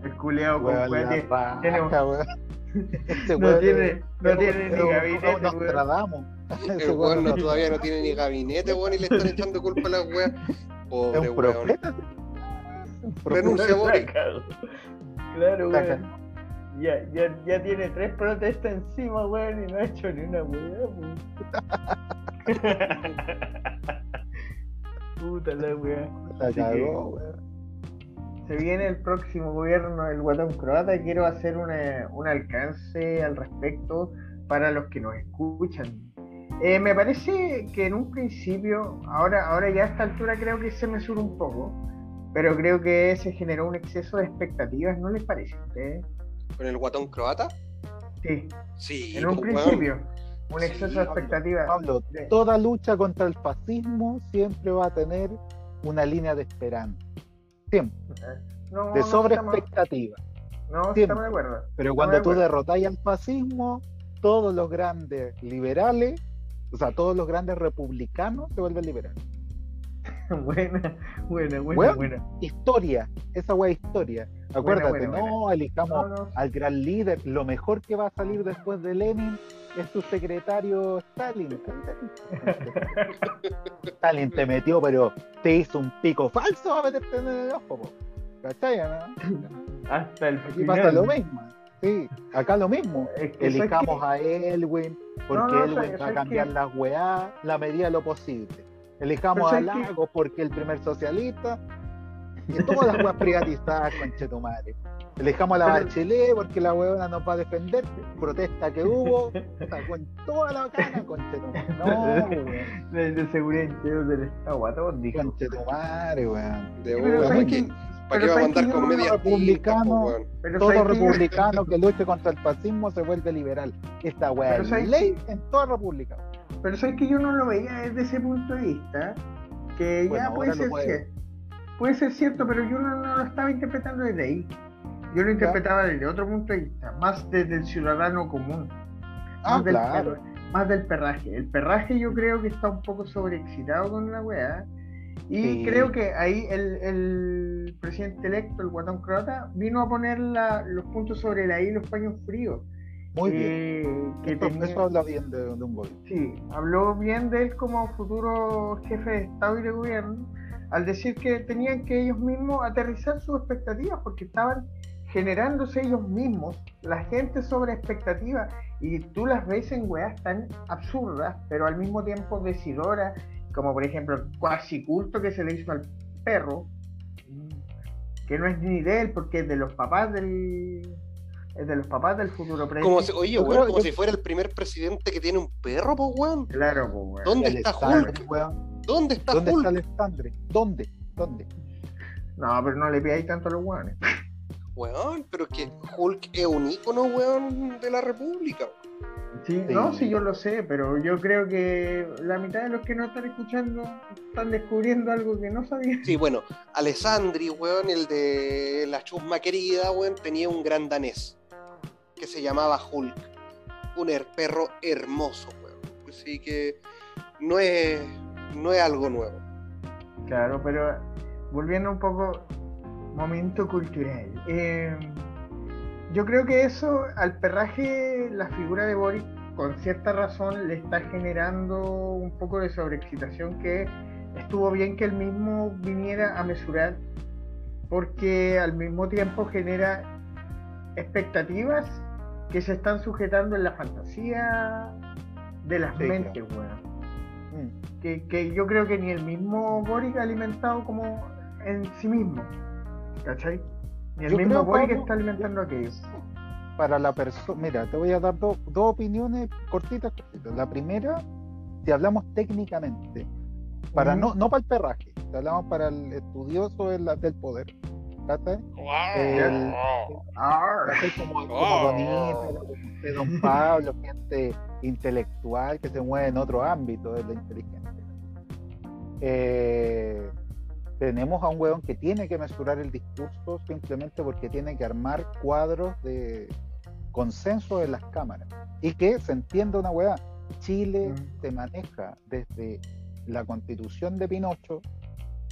El culeado con weón, este no tiene, no tiene ni gabinete. Nos tratamos. *laughs* El weón no, todavía no tiene ni gabinete, weón, y le están echando culpa a las weas. Pobre weón. Renuncia, Boric. Claro, weón ya, ya, ya tiene tres protestas encima, weón, y no ha hecho ni una weá, *laughs* Puta la weá. Se viene el próximo gobierno del Guatón Croata y quiero hacer una, un alcance al respecto para los que nos escuchan. Eh, me parece que en un principio, ahora, ahora ya a esta altura creo que se me sube un poco, pero creo que se generó un exceso de expectativas, ¿no les parece a ustedes? con el guatón croata? Sí. Sí. En un pues, principio. Un exceso de expectativa. Pablo, toda lucha contra el fascismo siempre va a tener una línea de esperanza. Siempre. de sobre expectativa. No, estamos de acuerdo. Pero cuando tú derrotáis al fascismo, todos los grandes liberales, o sea, todos los grandes republicanos se vuelven liberales. *laughs* buena, buena, buena, buena. Historia, esa wea historia. Acuérdate, no elijamos al gran líder. Lo mejor que va a salir después de Lenin es su secretario Stalin. *laughs* Stalin te metió, pero te hizo un pico falso a meterte en el ojo. ¿Cachai? Hasta el Aquí pasa lo mismo. Sí, acá lo mismo. Elijamos a Elwin, porque Elwin va a cambiar las weá la medida de lo posible. Elijamos a Lago porque el primer socialista y todas las weas privatizadas, conche tu madre. Elijamos a la Bachelet porque la huevona nos va a defender. Protesta que hubo, con toda la bacana, conche tu madre. No, weón. *laughs* De, seguridad interior del Estado, todos, dijo. Conche tu madre, weón. De ¿Para qué va a mandar con media republicano, todo republicano *laughs* que luche contra el fascismo se vuelve liberal. Esta weá es ley en toda república. Pero sabes que yo no lo veía desde ese punto de vista, que ya puede ser puede puede ser cierto, pero yo no, lo estaba interpretando desde ahí. Yo lo interpretaba desde otro punto de vista, más desde el ciudadano común. Ah, más, del, más del perraje. El perraje yo creo que está un poco sobreexcitado con la weá. Y creo que ahí el, presidente electo, el guatón croata, vino a poner los puntos sobre la I los paños fríos. Muy bien. Que eso habla bien de, de un gol. Sí, habló bien de él como futuro jefe de Estado y de gobierno al decir que tenían que ellos mismos aterrizar sus expectativas porque estaban generándose ellos mismos, la gente sobre expectativa, y tú las ves en weas tan absurdas, pero al mismo tiempo decidoras, como por ejemplo el cuasi culto que se le hizo al perro, que no es ni de él, porque es de los papás del. Es de los papás del futuro presidente. Como si, oye, weón, como si fuera el primer presidente que tiene un perro, pues, weón. Claro, pues, weón. ¿Dónde está Hulk? ¿Dónde está ¿Dónde Hulk? está Alexandre? ¿Dónde? ¿Dónde? No, pero no le pidáis tanto a los weones. Weón, pero que Hulk es un ícono, weón, de la República. Sí, no, sí, yo lo sé, pero yo creo que la mitad de los que no están escuchando están descubriendo algo que no sabían. Sí, bueno, Alessandri, weón, el de la chusma querida, weón, tenía un gran danés que se llamaba Hulk. Un perro hermoso, weón. Así que no es, no es algo nuevo. Claro, pero volviendo un poco, momento cultural. Eh, yo creo que eso al perraje, la figura de Boris, con cierta razón, le está generando un poco de sobreexcitación que estuvo bien que él mismo viniera a mesurar, porque al mismo tiempo genera expectativas que se están sujetando en la fantasía de las mentes, mm. Que, que, yo creo que ni el mismo Boris ha alimentado como en sí mismo. ¿Cachai? El mismo Boy que está alimentando aquello. Para la persona, mira, te voy a dar dos opiniones cortitas, La primera, si hablamos técnicamente, para no, no para el perraje, si hablamos para el estudioso del, del poder. El, como, como de Don Pablo, gente intelectual que se mueve en otro ámbito de la inteligencia. Eh, tenemos a un weón que tiene que mesurar el discurso simplemente porque tiene que armar cuadros de consenso en las cámaras. Y que se entienda una weá. Chile mm. se maneja desde la constitución de Pinocho,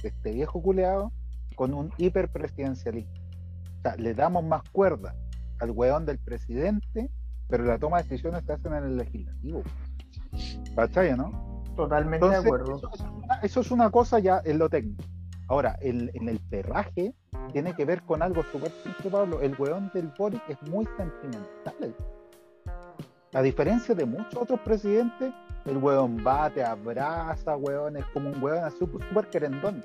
de este viejo culeado, con un hiperpresidencialismo. O sea, le damos más cuerda al weón del presidente, pero la toma de decisiones se hacen en el legislativo. ¿Cachai, no? Totalmente de acuerdo. Eso, eso, es una cosa ya en lo técnico. Ahora, el, en el perraje tiene que ver con algo súper simple, Pablo. El weón del Boric es muy sentimental. A diferencia de muchos otros presidentes, el weón va, te abraza, weón, es como un weón súper querendón.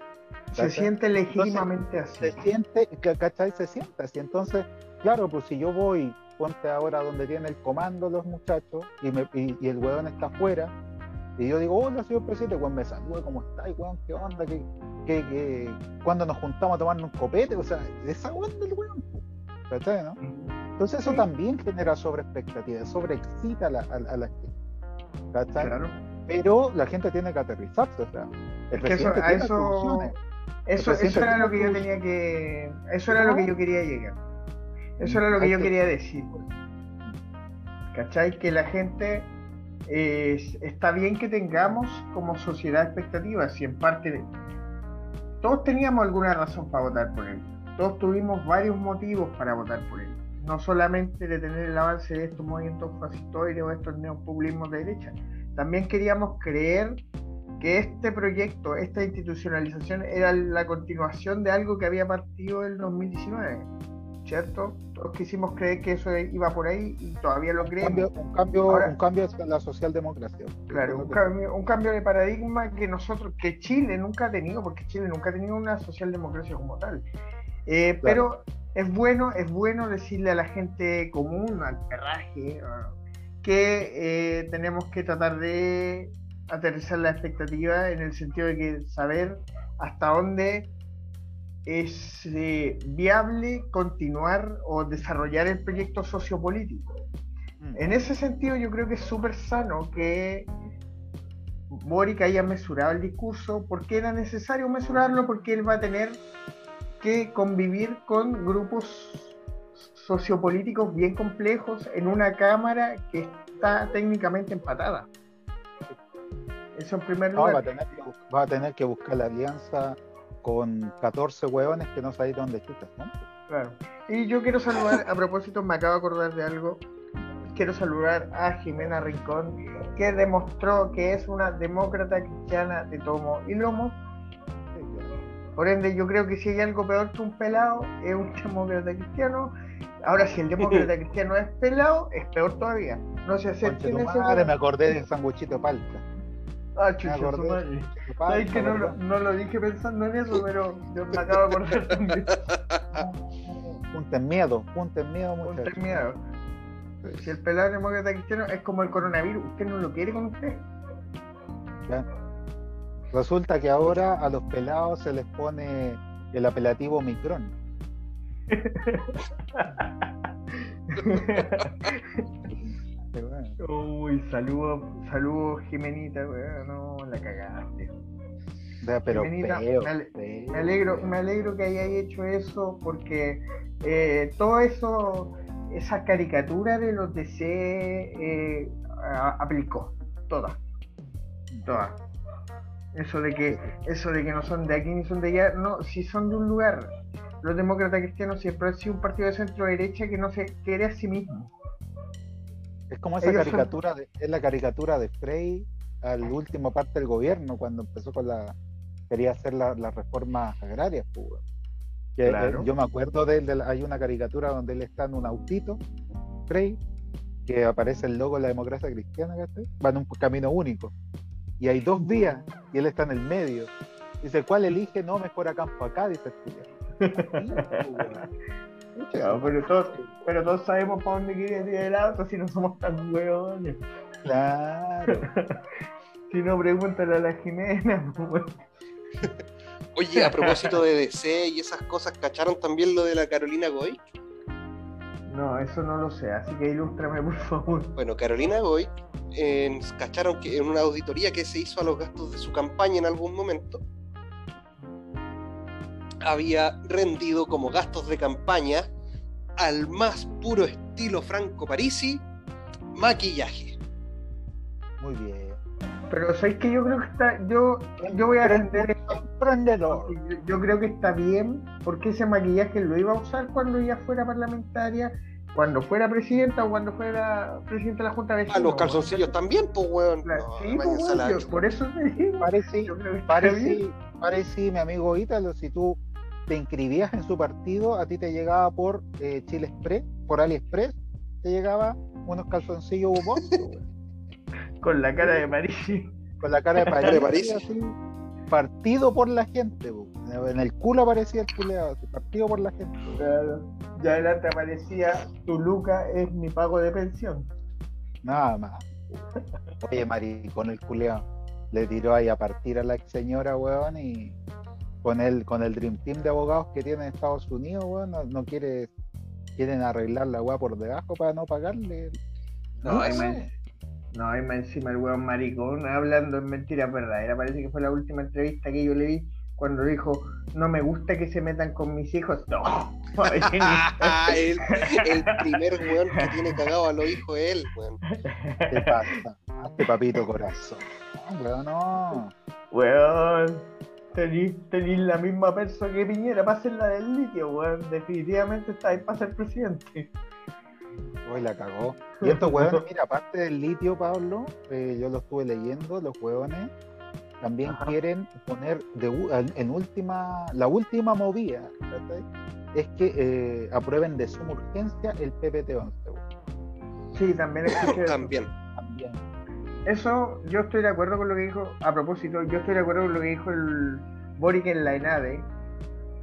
Se siente legítimamente así. Se siente, ¿cachai? Se siente así. Entonces, claro, pues si yo voy, ponte ahora donde tiene el comando los muchachos y, me, y el weón está afuera, y yo digo, hola señor presidente, weón, me saluda, ¿cómo está? Weón, ¿qué onda? ¿Qué, qué, qué? cuando nos juntamos a tomarnos un copete? O sea, esa weón del weón, ¿cachai, no? Entonces eso también genera sobre expectativas, sobreexcita a la, a, la gente. ¿Cachai? Claro. Pero la gente tiene que aterrizarse, o sea, el es eso, a eso, eso, eso era lo que yo tenía que, eso era lo que yo quería llegar. Eso era lo que yo quería decir. ¿Cachai? Que la gente está bien que tengamos como sociedad expectativas, y en parte de, todos teníamos alguna razón para votar por él, todos tuvimos varios motivos para votar por él, no solamente de tener el avance de estos movimientos fascistoides o estos neopopulismos de derecha, también queríamos creer que este proyecto, esta institucionalización era la continuación de algo que había partido en 2019 ¿cierto? Todos quisimos creer que eso iba por ahí y todavía lo creemos. Un cambio, un cambio, en la socialdemocracia. Claro, un cambio, un cambio de paradigma que nosotros, que Chile nunca ha tenido, porque Chile nunca ha tenido una socialdemocracia como tal. Eh, pero es bueno, es bueno decirle a la gente común, al perraje, que eh, tenemos que tratar de aterrizar la expectativa en el sentido de que saber hasta dónde es eh, viable continuar o desarrollar el proyecto sociopolítico. Mm. En ese sentido yo creo que es súper sano que Boric haya mesurado el discurso, porque era necesario mesurarlo, porque él va a tener que convivir con grupos sociopolíticos bien complejos en una Cámara que está técnicamente empatada. Eso en primer lugar. va, a tener que, va a tener que buscar la alianza con 14 hueones que no sabéis dónde chutas, ¿no? Claro. Y yo quiero saludar, a propósito, me acabo de acordar de algo. Quiero saludar a Jimena Rincón, que demostró que es una demócrata cristiana de tomo y lomo. Por ende, yo creo que si hay algo peor que un pelado, es un demócrata cristiano. Ahora, si el demócrata *laughs* cristiano es pelado, es peor todavía. No se. Madre, me acordé del sanguchito palta. Ah, chucha, su madre. Sabes que no, lo, no lo dije pensando en eso, pero yo me acabo de acordar también. *laughs* Punten miedo, punten miedo, muchachos. Punten miedo. Si el pelado demócrata cristiano es como el coronavirus, usted no lo quiere con usted. Resulta que ahora a los pelados se les pone el apelativo Micrón. *laughs* *laughs* Uy, saludos, saludos Jimenita, weón, no la cagaste. pero Jimenita, me, alegro, me alegro que hayáis hecho eso porque eh, todo eso, esa caricatura de los DC eh, aplicó, toda, toda. Eso de que, eso de que no son de aquí ni son de allá, no, si son de un lugar. Los demócratas cristianos siempre han sido un partido de centro derecha que no se quiere a sí mismo. Es como esa caricatura, de, es la caricatura de Frey al último parte del gobierno, cuando empezó con la, quería hacer las la reformas agrarias, pues, eh, yo me acuerdo de él, hay una caricatura donde él está en un autito, Frey, que aparece el logo de la democracia cristiana, va en un camino único. Y hay dos vías y él está en el medio. Dice, ¿cuál elige? No, mejor a campo acá, dice el *laughs* pero, todos, pero todos sabemos para dónde quiere ir el auto si no somos tan huevones. Claro. *laughs* si no, pregúntale a la Jimena. *laughs* Pues, Oye, a propósito de DC y esas cosas, ¿cacharon también lo de la Carolina Goy? No, eso no lo sé, así que ilústrame por favor. Bueno, Carolina Goy, cacharon que en una auditoría que se hizo a los gastos de su campaña en algún momento, había rendido como gastos de campaña al más puro estilo Franco Parisi, maquillaje. Muy bien. Pero sabéis que yo creo que está, yo, yo voy a aprender Yo, yo, creo que está bien, porque ese maquillaje lo iba a usar cuando ella fuera parlamentaria, cuando fuera presidenta o cuando fuera presidenta de la Junta de Vecinos. A los calzoncillos también, pues, weón. sí, pues, por eso te digo. Parece, parece, parece, mi amigo Ítalo, si tú te inscribías en su partido, a ti te llegaba por eh, Chile Express, por AliExpress, te llegaba unos calzoncillos humosos, *laughs* con la cara de Parisi. Con la cara de Parisi. partido por la gente. En el culo aparecía el culeado, partido por la gente. Claro. Ya adelante aparecía, tu Luca es mi pago de pensión. Nada más. Oye, maricón el culeado. Le tiró ahí a partir a la ex señora, weón, y con el, con el Dream Team de abogados que tiene en Estados Unidos, weón, no, quiere, quieren arreglar la weá por debajo para no pagarle. No, hay más, no, hay más encima el weón maricón hablando en mentiras verdaderas. Parece que fue la última entrevista que yo le vi cuando dijo, no me gusta que se metan con mis hijos. *laughs* No, *laughs* el, el, *laughs* primer weón que tiene cagado a los hijos es él, weón. ¿Qué pasa? Hazte papito corazón. Weón, no. Weón, tenís, la misma persona que Piñera para hacer la del litio, weón. Definitivamente está ahí para ser presidente. Hoy la cagó. Y estos *laughs* hueones, mira, aparte del litio, Pablo, eh, yo lo estuve leyendo, los hueones también quieren poner en última, la última movida, es que eh, aprueben de suma urgencia el PPT-11. Sí, también *laughs* escuché también. también. Eso, yo estoy de acuerdo con lo que dijo, a propósito, yo estoy de acuerdo con lo que dijo el Boric en la ENADE,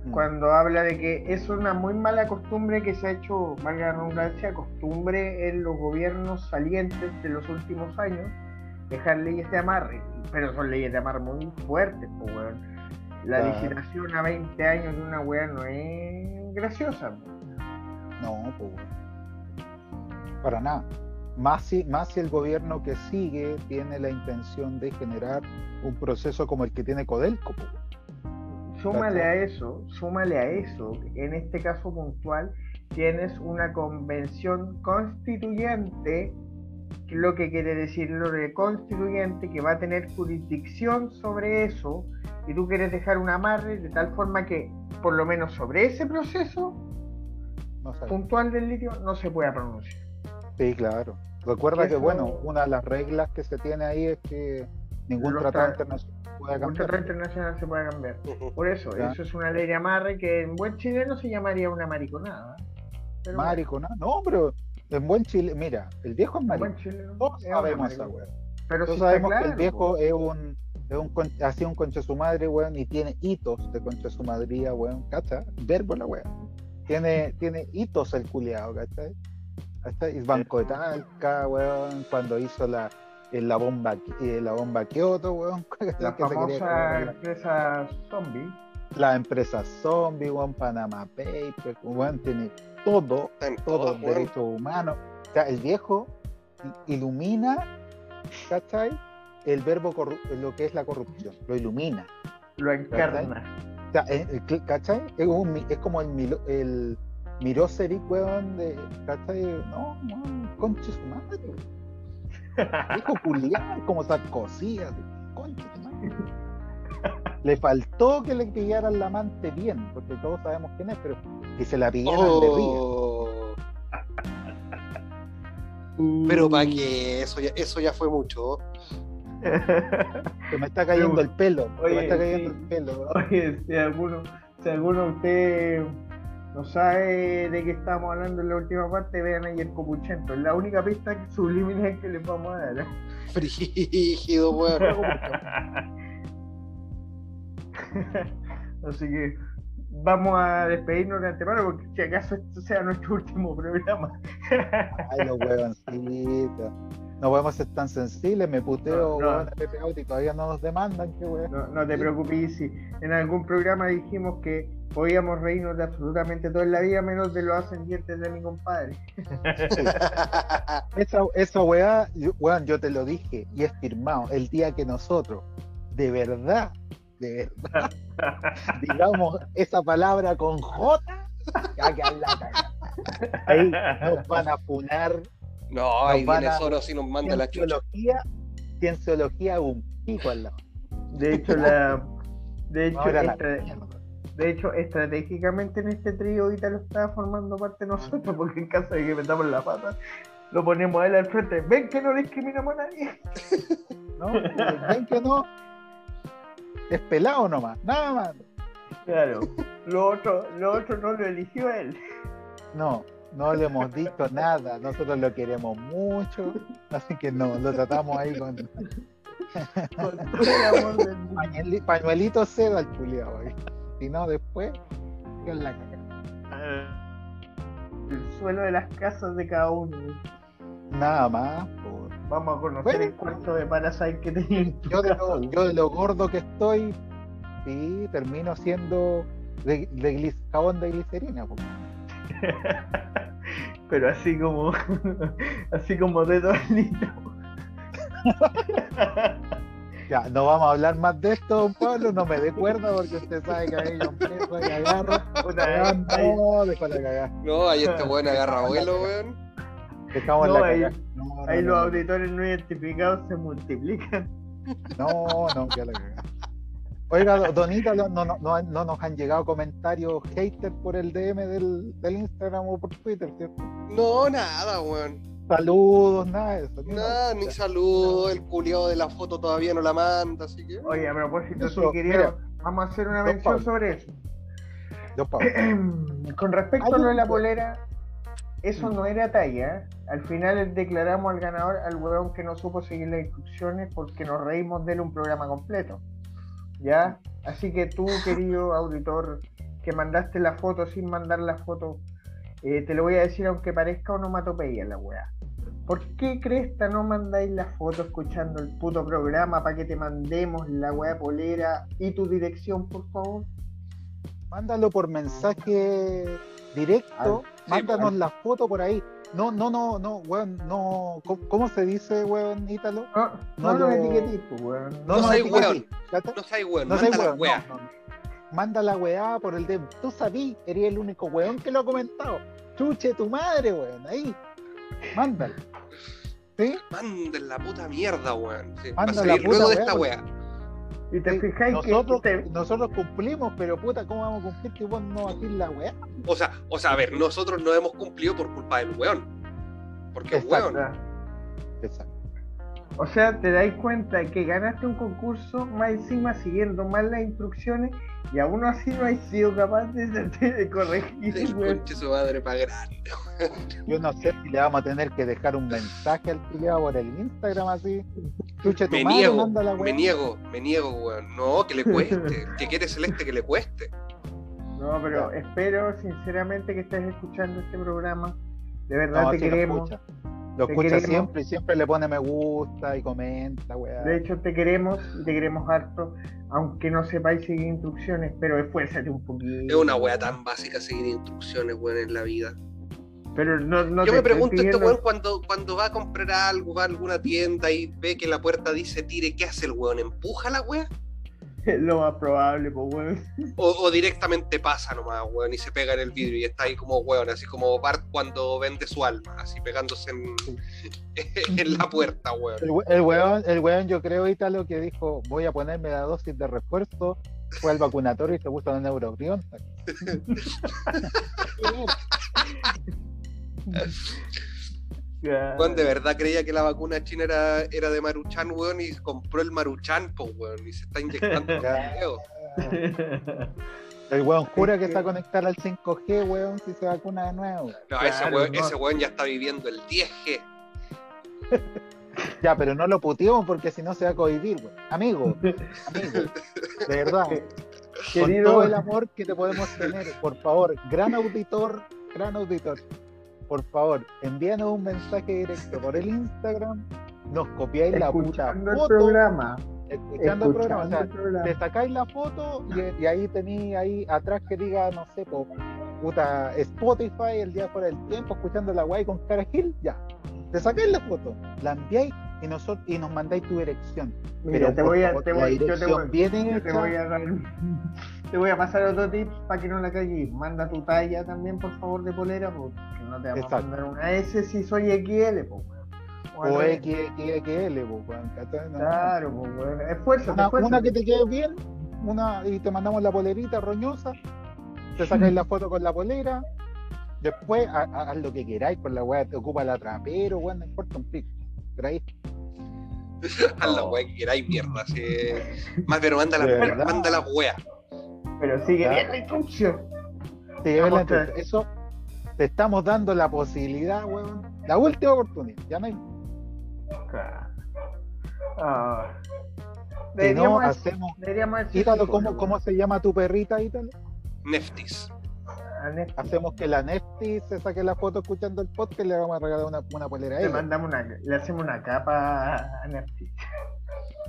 Mm. cuando habla de que es una muy mala costumbre que se ha hecho, valga la redundancia, costumbre en los gobiernos salientes de los últimos años, dejar leyes de amarre, pero son leyes de amarre muy fuertes, pues, weón. La licitación a 20 años de una weá no es graciosa. No, pues, para nada. Más si, más si el gobierno que sigue tiene la intención de generar un proceso como el que tiene Codelco. Súmale a eso, súmale a eso, en este caso puntual, tienes una convención constituyente, lo que quiere decir lo de constituyente, que va a tener jurisdicción sobre eso, y tú quieres dejar un amarre de tal forma que, por lo menos sobre ese proceso puntual del litio, no se pueda pronunciar. Sí, claro. Recuerda que, bueno, una de las reglas que se tiene ahí es que Ningún tratado internacional puede cambiar. tratado internacional se puede cambiar. Por eso, eso es una ley de amarre que en buen chileno se llamaría una mariconada. mariconada, no, pero en buen chile, mira, el viejo es mariconada. Todos sabemos esa weón. Pero Todos sabemos que el viejo es un es un, ha sido un concha su madre, weón, y tiene hitos de concha su madría, weón, ¿cachai? Verbo la weón. Tiene, tiene hitos el culiado, ¿cachai? ¿Cachai? Banco de Talca, weón, cuando hizo la, la bomba eh, la bomba Kioto, weón. *laughs* La famosa empresa zombie. La empresa zombie, weón, Panama Paper, weón, tiene todo, todo, derechos humanos. O sea, el viejo ilumina, ¿cachai? el verbo lo que es la corrupción, lo ilumina. Lo encarna. O sea, eh, eh, ¿cachai? Es, un, es como el, el Mirosevic, weón, de, ¿cachai? No, no, conche su madre. Hijo culiar, como Sarkozy, así, conche su madre. Le faltó que le pillaran la amante bien, porque todos sabemos quién es, pero que se la pillaran de río. *laughs* Pero para que eso ya, eso ya fue mucho. Se me está cayendo el pelo. se me está cayendo el pelo. Oye, si alguno, si alguno de ustedes no sabe de qué estamos hablando en la última parte, vean ahí el copuchento. Es la única pista subliminal que les vamos a dar. ¿eh? *laughs* Frígido, weón. *laughs* Así que vamos a despedirnos de antemano porque si acaso esto sea nuestro *laughs* último programa. Ay, los huevoncitos no podemos ser tan sensibles, me puteo no, y todavía no nos demandan, qué No, te preocupes, si en algún programa dijimos que podíamos reírnos de absolutamente todo en la vida, menos de los ascendientes de mi compadre. *laughs* esa, esa weá, yo, yo te lo dije y es firmado, el día que nosotros, de verdad, de verdad, *laughs* digamos esa palabra con J, ahí nos van a punar no, ahí viene solo si nos manda la chucha. Cienciología un pico al lado. De hecho, la. De hecho, de hecho, estratégicamente en este trío ahorita lo está formando parte de nosotros, porque en caso de que metamos la pata, lo ponemos a él al frente. Ven que no discriminamos a nadie. *laughs* ¿No? Ven que no. Es pelado nomás, nada más. Claro. Lo otro, lo otro no lo eligió él. No, no le hemos dicho nada, nosotros lo queremos mucho, así que no, lo tratamos ahí con, pañuelito seda al culiado, si no después, ¿qué la El suelo de las casas de cada uno. Nada más. Vamos a conocer el cuarto de Parasite que tenía. Yo de, lo, yo de lo gordo que estoy, sí, termino siendo de, de, jabón de glicerina. *laughs* Pero así como *laughs* así como de litros. *laughs* Ya, no vamos a hablar más de esto, don Pablo, no me dé cuerda porque usted sabe que ahí yo preso y agarro. Una no, dejo la cagada. No, ahí este weón agarra vuelo, weón. Dejamos no, la ahí, ahí los auditores no identificados se multiplican. No, no, ya la cagada. Oiga, Donita, no, no, no, no, nos han llegado comentarios haters por el DM del, del Instagram o por Twitter, ¿cierto? No, nada, weón. Saludos, nada de eso. Nada, ni saludos, el culiado de la foto todavía no la manda, así que. Oye, a propósito, si quería, vamos a hacer una mención sobre eso. *clears throat* Con respecto a lo de la polera, eso no era talla. Al final declaramos al ganador al weón que no supo seguir las instrucciones porque nos reímos de él un programa completo. ¿ya? Así que tú, *laughs* querido auditor, que mandaste la foto sin mandar la foto, eh, te lo voy a decir aunque parezca onomatopeya la weá. ¿Por qué cresta no mandáis la foto escuchando el puto programa para que te mandemos la weá polera y tu dirección, por favor? Mándalo por mensaje directo, mándanos la foto por ahí. No, no, no, no, weón, no. ¿Cómo, se dice, weón, Ítalo? No, no, no, etiquetís, pues, weón. No, no, no soy weón. No soy weón, no manda la weá. Manda la weá por el de. Tú sabí, eres el único weón que lo ha comentado. Chuche tu madre, weón, ahí. Mándala. ¿Sí? Manden la puta mierda, weón. Sí, Manda la puta luego de esta weá. Y te fijáis nosotros, que nosotros cumplimos, pero puta, ¿cómo vamos a cumplir que vos no aquí la weá? O sea, o sea, a ver, nosotros no hemos cumplido por culpa del weón. Porque es weón. Exacto. O sea, te dais cuenta que ganaste un concurso más encima siguiendo mal las instrucciones y aún así no has sido capaz de, de corregir. El su madre para grande. Yo no sé si le vamos a tener que dejar un mensaje al filiado por el Instagram así. me, niego, me niego, me niego, weón. No, que le cueste. *laughs* que quiere celeste que le cueste. No, pero espero sinceramente que estés escuchando este programa. De verdad te queremos. Lo escucha siempre y siempre le pone me gusta y comenta, weá. De hecho, te queremos y te queremos harto, aunque no sepáis seguir instrucciones, pero esfuérzate un poquito. Es una weá tan básica seguir instrucciones, weón, en la vida. Pero no, no Yo me pregunto, este weón, cuando, cuando va a comprar algo, va a alguna tienda y ve que la puerta dice tire, ¿qué hace el weón? ¿Empuja la weá? *laughs* lo más probable, pues, weón. O, directamente pasa nomás, weón, y se pega en el vidrio y está ahí como, weón, así como Bart cuando vende su alma, así pegándose en, *laughs* en la puerta, weón. El, weón. el weón, yo creo, lo que dijo, voy a ponerme la dosis de refuerzo, fue al vacunatorio y se puso en neurocrión. *laughs* Juan de verdad creía que la vacuna china era, era de Maruchan, weón, y compró el Maruchan, pues, weón, y se está inyectando *laughs* *laughs* El weón jura que está conectado al 5G, weón, si se vacuna de nuevo. No, ese, weón, ese weón ya está viviendo el 10G. *laughs* ya, pero no lo puteamos porque si no se va a cohibir, weón. Amigo, amigo, de verdad. Con todo el amor que te podemos tener, por favor, gran auditor, gran auditor por favor, envíanos un mensaje directo por el Instagram, nos copiáis la puta foto. programa. Escuchando, el programa. O sea, te sacáis la foto y, ahí tenéis ahí atrás que diga, no sé, puta Spotify el día fuera del tiempo, escuchando la guay con cara Gil, ya. Te sacáis la foto, la enviáis y nosotros y nos mandáis tu dirección. Pero te voy a, te voy, yo te voy, te voy a dar, *laughs* te voy a pasar otro tip para que no la cagues. Manda tu talla también, por favor, de polera, porque no te vamos a mandar una S si soy XL, pues, O XXL, pues, Claro, pues, weón. Esfuerzo, una, una que te quede bien, una y te mandamos la polerita roñosa, te sacáis la foto con la polera, después haz lo que queráis con la weá, te ocupa la trapero, weón, no importa un pico. Pero haz la weá que queráis, mierda. Más pero manda la, manda la weá. Pero sigue bien la instrucción. Sigue la instrucción. Eso te estamos dando la posibilidad, weón. La última oportunidad, ya no hay. Ah. no, hacemos. Ítalo, ¿cómo, ¿cómo se llama tu perrita, Ítalo? Neftis. Hacemos que la Neftis se saque la foto escuchando el podcast y le vamos a regalar una, una polera a ella. Le, mandamos una, le hacemos una capa a Neftis.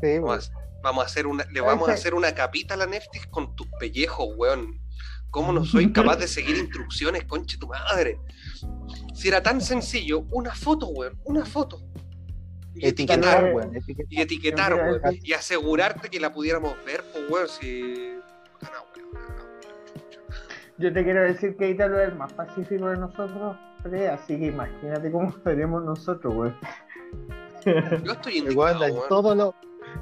Sí, vamos, vamos, a hacer una, le vamos a hacer una capita a la Neftis con tus pellejos, weón. ¿Cómo no soy capaz de seguir instrucciones, conche tu madre? Si era tan sencillo, una foto, weón, una foto. Y etiquetar, weón. Y etiquetar, weón. Y asegurarte que la pudiéramos ver, pues, weón, si. Yo te quiero decir que Ítalo es el más pacífico de nosotros, así que imagínate cómo *laughs* seremos nosotros, weón. Yo estoy *laughs* indignado, weón. Todo lo,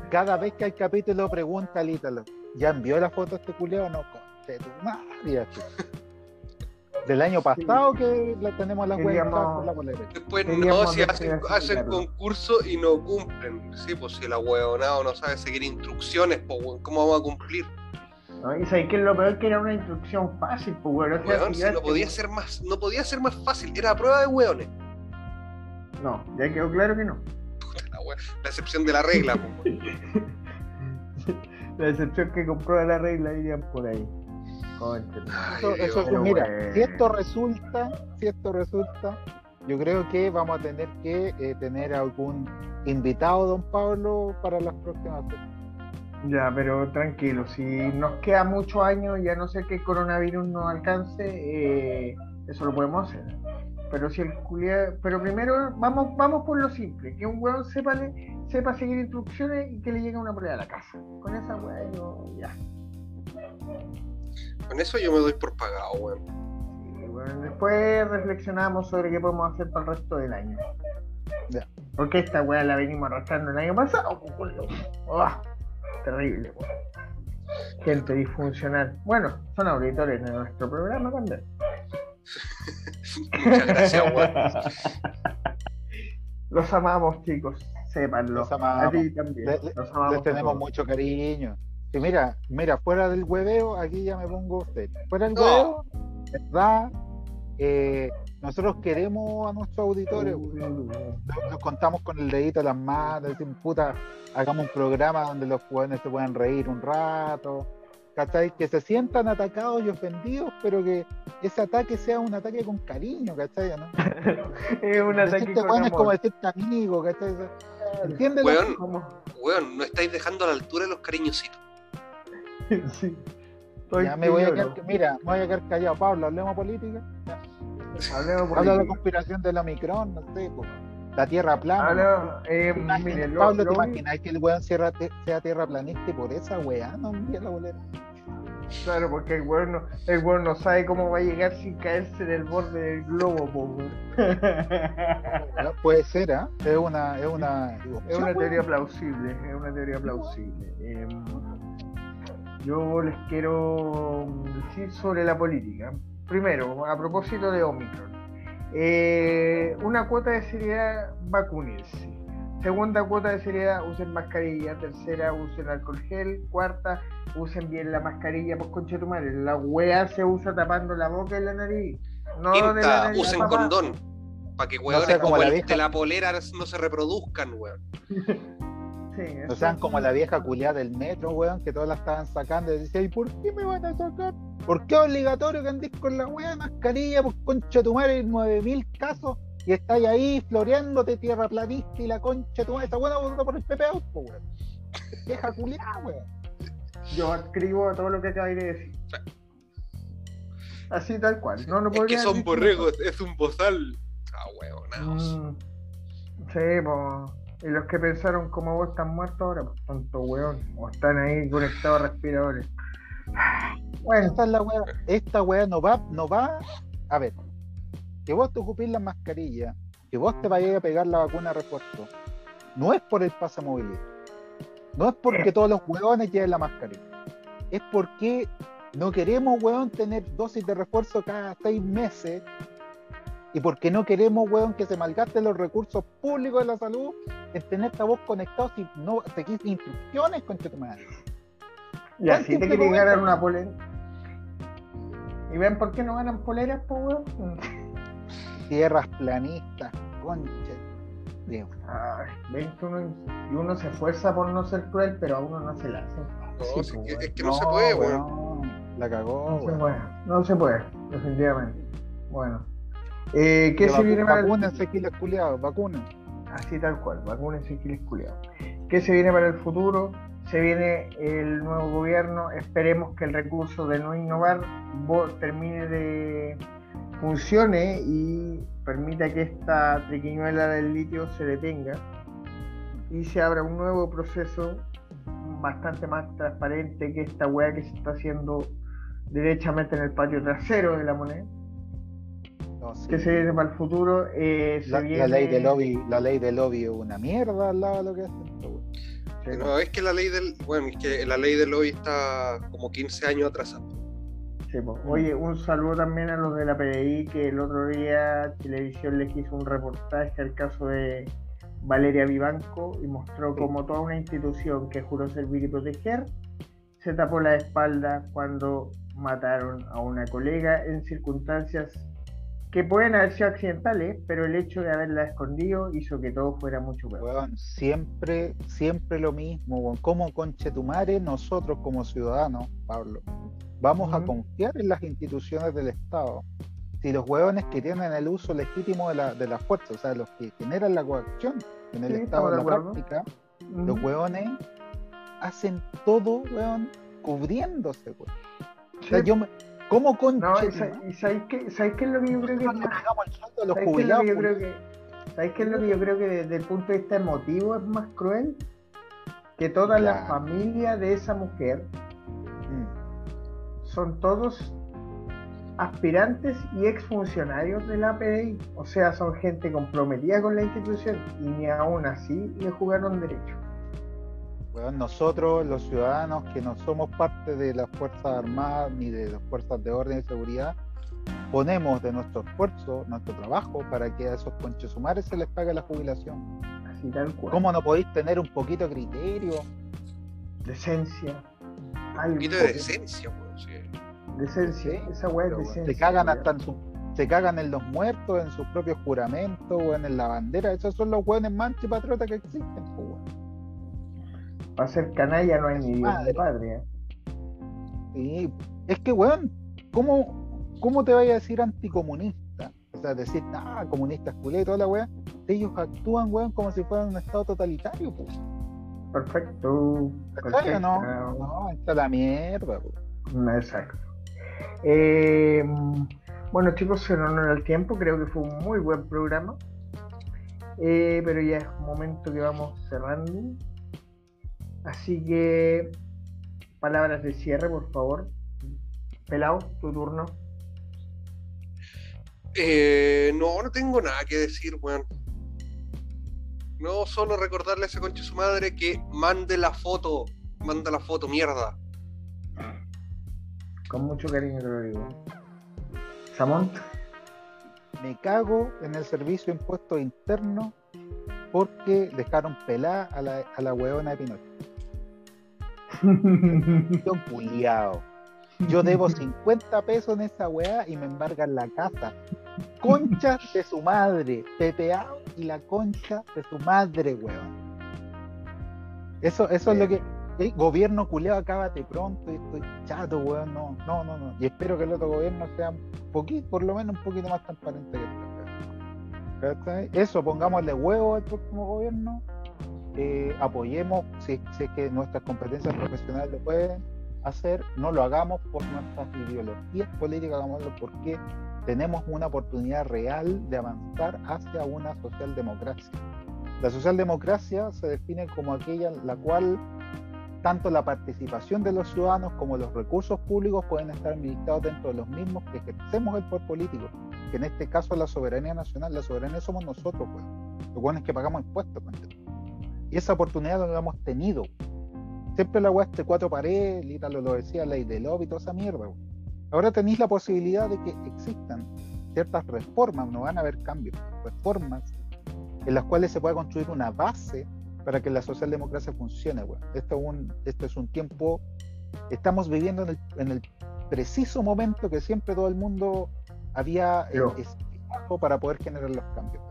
cada vez que hay capítulo pregunta al Ítalo, ¿ya envió la foto a este culeo o no? *laughs* Del año pasado que la tenemos la web con la Después no, si hacen, hacen concurso y no cumplen. Sí, pues si la huevonado no sabe seguir instrucciones, pues ¿cómo vamos a cumplir? No, y sabes que lo peor que era una instrucción fácil, pues weón. no podía ser más, no podía ser más fácil, era prueba de hueones. No, ya quedó claro que no. la, excepción de la regla, pues, *laughs* La excepción que comprueba la regla irían por ahí mira, si esto resulta, si esto resulta, yo creo que vamos a tener que eh, tener algún invitado, don Pablo, para las próximas Ya, pero tranquilo, si nos queda muchos años, ya no sé que el coronavirus nos alcance, eh, eso lo podemos hacer. Pero si el pero primero vamos, vamos por lo simple, que un weón sepa, sepa seguir instrucciones y que le llegue una prueba a la casa. Con esa weá yo ya. Con eso yo me doy por pagado, weón. bueno, después reflexionamos sobre qué podemos hacer para el resto del año. Ya. Porque esta weá la venimos arrastrando el año pasado, oh, terrible. Gente disfuncional. Bueno, son auditores de nuestro programa también. Muchas gracias. *laughs* Los amamos, chicos, sépanlo. Los amamos. A ti también. los amamos les tenemos mucho cariño. Y mira, mira, fuera del hueveo, aquí ya me pongo usted. Fuera del hueveo, ¿verdad? Eh, nosotros queremos a nuestros auditores, nos, contamos con el dedito a las manos, decimos, puta, hagamos un programa donde los jóvenes se puedan reír un rato, ¿cachai? Que se sientan atacados y ofendidos, pero que ese ataque sea un ataque con cariño, ¿cachai? ¿no? *laughs* es un ataque con amor. es como decirte amigo, ¿cachai? ¿Entiendes? Weón, weón, no estáis dejando a la altura de los cariñositos. *laughs* sí. ya me voy a quedar, mira, me voy a quedar callado. Pablo, hablemos política. *laughs* Hablemos. Habla de la conspiración de la Omicron, no sé, la tierra plana. eh, mire, Pablo, ¿te imaginas que el weón sea, sea tierra planista por esa weá no la bolera? Claro, porque el weón, no, el weón no sabe cómo va a llegar sin caerse del borde del globo, po, Puede ser, ¿ah? ¿eh? Es una, es una, es una teoría plausible, es una teoría plausible. Eh, yo les quiero decir sobre la política. Primero, a propósito de Omicron. Eh, una cuota de seriedad, vacunarse. Segunda cuota de seriedad, usen mascarilla. Tercera, usen alcohol gel. Cuarta, usen bien la mascarilla, pues concha tu madre. La weá se usa tapando la boca y la nariz. No de la nariz, usen condón. Para que weones como, la, de la polera no se reproduzcan, weón. *laughs* no sean como la vieja culiada del metro, weón, que todas la estaban sacando y decía, ¿y por qué me van a sacar? ¿Por qué es obligatorio que andéis con la weá de mascarilla? Pues concha tu madre, 9000 casos y estáis ahí floreándote tierra planista y la concha tu madre, esta weá votando por el PPA, weón. Vieja culiada, weón. Yo escribo a todo lo que acabáis de decir. Así tal cual. No, no es que son borregos, es un bozal. Ah, weón, mm, Sí, pues y los que pensaron como vos están muertos ahora, pues tonto weón, o están ahí conectados a respiradores. Bueno, esta es la esta weá no va, no va, a ver, que vos te ocupes la mascarilla, que vos te vayas a pegar la vacuna de refuerzo, no es por el pase no es porque todos los weones lleven la mascarilla, es porque no queremos, weón, tener dosis de refuerzo cada seis meses y porque no queremos, weón, que se malgasten los recursos públicos de la salud en tener esta voz conectados y no seguir instrucciones con tu madre. Y así te quieren ganar una polera. ¿Y ven por qué no ganan poleras, po, weón? *laughs* Tierras planistas, concha. Ay, ven que uno, y uno se esfuerza por no ser cruel, pero a uno no se la hace. No, es, que, es que no, se puede, weón. La cagó. No se puede, no se puede, definitivamente. Bueno. Eh, ¿Qué se viene para el... giles culiados, vacunen. Así tal cual, vacúnense giles culiados. ¿Qué se viene para el futuro? Se viene el nuevo gobierno, esperemos que el recurso de no innovar termine de funcione y permita que esta triquiñuela del litio se detenga y se abra un nuevo proceso bastante más transparente que esta weá que se está haciendo derechamente en el patio trasero de la moneda que se viene para el futuro. Eh, la, ley de lobby, la ley del lobby es una mierda al lado de lo que hacen. no, es que la ley del, bueno, es que la ley del lobby está como 15 años atrasada. Sí, Oye, un saludo también a los de la PDI que el otro día Televisión les hizo un reportaje al caso de Valeria Vivanco y mostró como toda una institución que juró servir y proteger se tapó la espalda cuando mataron a una colega en circunstancias que pueden haber sido accidentales, pero el hecho de haberla escondido hizo que todo fuera mucho peor. siempre, siempre lo mismo, como conchetumare nosotros como ciudadanos, Pablo, vamos a confiar en las instituciones del Estado. Si los huevones que tienen el uso legítimo de la, de la fuerza, o sea, los que generan la coacción en el Estado de la práctica, los huevones hacen todo, huevón, cubriéndose, O sea, yo me, ¿Cómo con No, sabéis qué, ¿sabéis qué es lo que yo creo que. ¿Sabéis qué es lo que yo creo que... ¿Sabéis qué es lo que yo creo que desde el punto de vista emotivo es más cruel? Que toda la familia de esa mujer mm. son todos aspirantes y exfuncionarios de la API. O sea, son gente comprometida con la institución y ni aún así le jugaron derecho nosotros, los ciudadanos que no somos parte de las Fuerzas Armadas ni de las Fuerzas de Orden y Seguridad, ponemos de nuestro esfuerzo, nuestro trabajo, para que a esos sumares se les pague la jubilación. Así tal cual. ¿Cómo no podéis tener un poquito de criterio? Decencia. un poquito de decencia, pues, sí. Decencia, esa weá es decencia. Se cagan hasta en su, se cagan en los muertos, en sus propios juramentos, o en la bandera. Esos son los weones manchos y patriotas que existen, pues, Para ser canalla no hay ni Dios de padre. Sí, es que weón, ¿cómo, ¿cómo te vaya a decir anticomunista? O sea, decir, ah, comunistas culé y toda la weá. Ellos actúan, weón, como si fueran un estado totalitario, pues. Perfecto. Perfecto. No, no, está la mierda, pues. Exacto. Eh, bueno, chicos, en honor al tiempo, creo que fue un muy buen programa. Eh, pero ya es un momento que vamos cerrando. Así que, palabras de cierre, por favor. Pelao, tu turno. Eh, no, no tengo nada que decir, weón. No, solo recordarle a ese conche su madre que mande la foto. Manda la foto, mierda. Con mucho cariño te lo digo. Samont. Me cago en el servicio de impuestos internos porque dejaron pelar a la, a la weona de Pinochet. *laughs* Son puliado. Yo debo 50 pesos en esa weá y me embargan la casa. Concha de su madre, pepeado y la concha de su madre, weón. Eso, eso es lo que. El gobierno culeado, acábate pronto y estoy chato, weón. No, no, no, no. Y espero que el otro gobierno sea poquito, por lo menos un poquito más transparente que este. Eso, pongámosle huevo al próximo gobierno. Eh, apoyemos, si, si, es que nuestras competencias profesionales lo pueden hacer, no lo hagamos por nuestras ideologías políticas, hagámoslo porque tenemos una oportunidad real de avanzar hacia una socialdemocracia. La socialdemocracia se define como aquella en la cual tanto la participación de los ciudadanos como los recursos públicos pueden estar administrados dentro de los mismos que ejercemos el poder político, que en este caso la soberanía nacional, la soberanía somos nosotros, pues. Lo bueno es que pagamos impuestos. Pues. Y esa oportunidad la hemos tenido siempre la weá este cuatro paredes, Lita lo, decía, ley de lobby, toda esa mierda. Ahora tenéis la posibilidad de que existan ciertas reformas, no van a haber cambios, reformas en las cuales se pueda construir una base para que la socialdemocracia funcione. Esto, es un, esto es un tiempo, estamos viviendo en el, preciso momento que siempre todo el mundo había eh, para poder generar los cambios.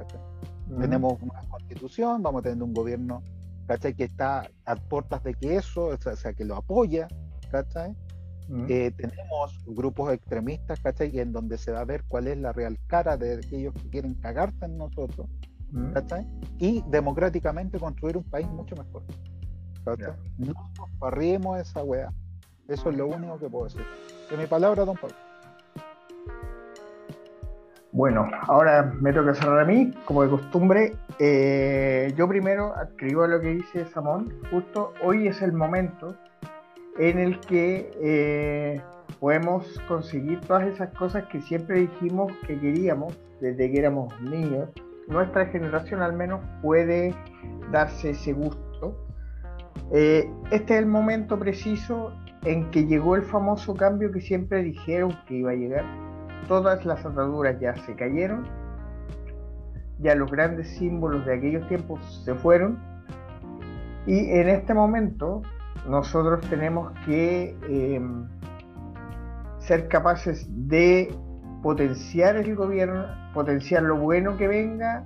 Tenemos una constitución, vamos teniendo un gobierno ¿cachai? Que está a puertas de que eso, o sea, que lo apoya, ¿cachai? Mm. Eh, tenemos grupos extremistas, ¿cachai? En donde se va a ver cuál es la real cara de aquellos que quieren cagarse en nosotros, mm. ¿cachai? Y democráticamente construir un país mucho mejor. ¿cachai? No nos barriemos esa weá. Eso es lo único que puedo decir. De mi palabra, don Pablo. Bueno, ahora me toca cerrar a mí, como de costumbre. Eh, yo primero escribo lo que dice Samón. Justo hoy es el momento en el que eh, podemos conseguir todas esas cosas que siempre dijimos que queríamos desde que éramos niños. Nuestra generación al menos puede darse ese gusto. Eh, este es el momento preciso en que llegó el famoso cambio que siempre dijeron que iba a llegar todas las ataduras ya se cayeron, ya los grandes símbolos de aquellos tiempos se fueron y en este momento nosotros tenemos que em, ser capaces de potenciar el gobierno, potenciar lo bueno que venga,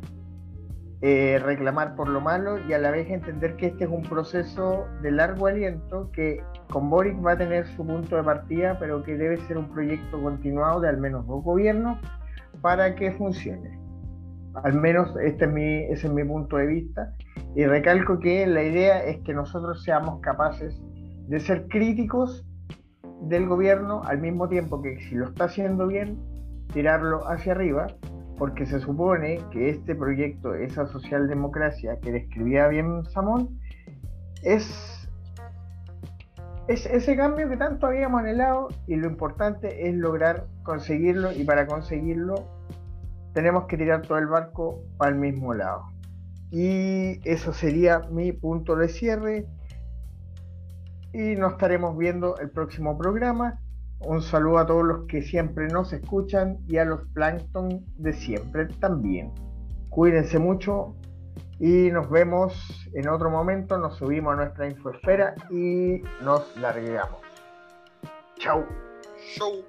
eh, reclamar por lo malo y a la vez entender que este es un proceso de largo aliento que con Boric va a tener su punto de partida, pero que debe ser un proyecto continuado de al menos dos gobiernos para que funcione. Al menos este es mi, ese es mi punto de vista. Y recalco que la idea es que nosotros seamos capaces de ser críticos del gobierno al mismo tiempo que si lo está haciendo bien, tirarlo hacia arriba, porque se supone que este proyecto, esa socialdemocracia que describía bien Samón, es es ese cambio que tanto habíamos anhelado y lo importante es lograr conseguirlo y para conseguirlo tenemos que tirar todo el barco para el mismo lado. Y eso sería mi punto de cierre y nos estaremos viendo el próximo programa Un saludo a todos los que siempre nos escuchan y a los plankton de siempre también. Cuídense mucho y nos vemos en otro momento. Nos subimos a nuestra infoesfera y nos largamos. Chau. Chau.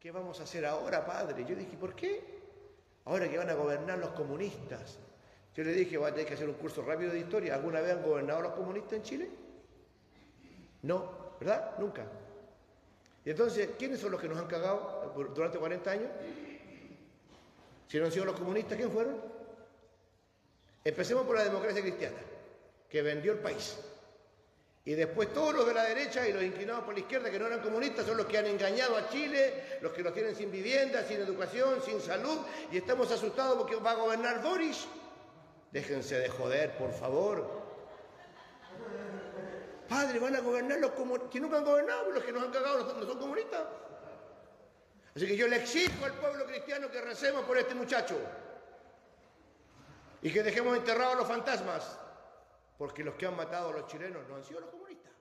¿Qué vamos a hacer ahora, padre? Yo dije, ¿por qué? Ahora que van a gobernar los comunistas. Yo le dije, voy a tener que hacer un curso rápido de historia. ¿Alguna vez han gobernado los comunistas en Chile? No, ¿verdad? Nunca. Y entonces, ¿quiénes son los que nos han cagado durante 40 años? Si no han sido los comunistas, ¿quién fueron? Empecemos por la democracia cristiana, que vendió el país. Y después todos los de la derecha y los inclinados por la izquierda que no eran comunistas son los que han engañado a Chile, los que nos tienen sin vivienda, sin educación, sin salud, y estamos asustados porque va a gobernar Boris. Déjense de joder, por favor. Padre, van a gobernar los que nunca han gobernado, los que nos han cagado no son comunistas. Así que yo le exijo al pueblo cristiano que recemos por este muchacho y que dejemos enterrados los fantasmas, porque los que han matado a los chilenos no han sido los comunistas.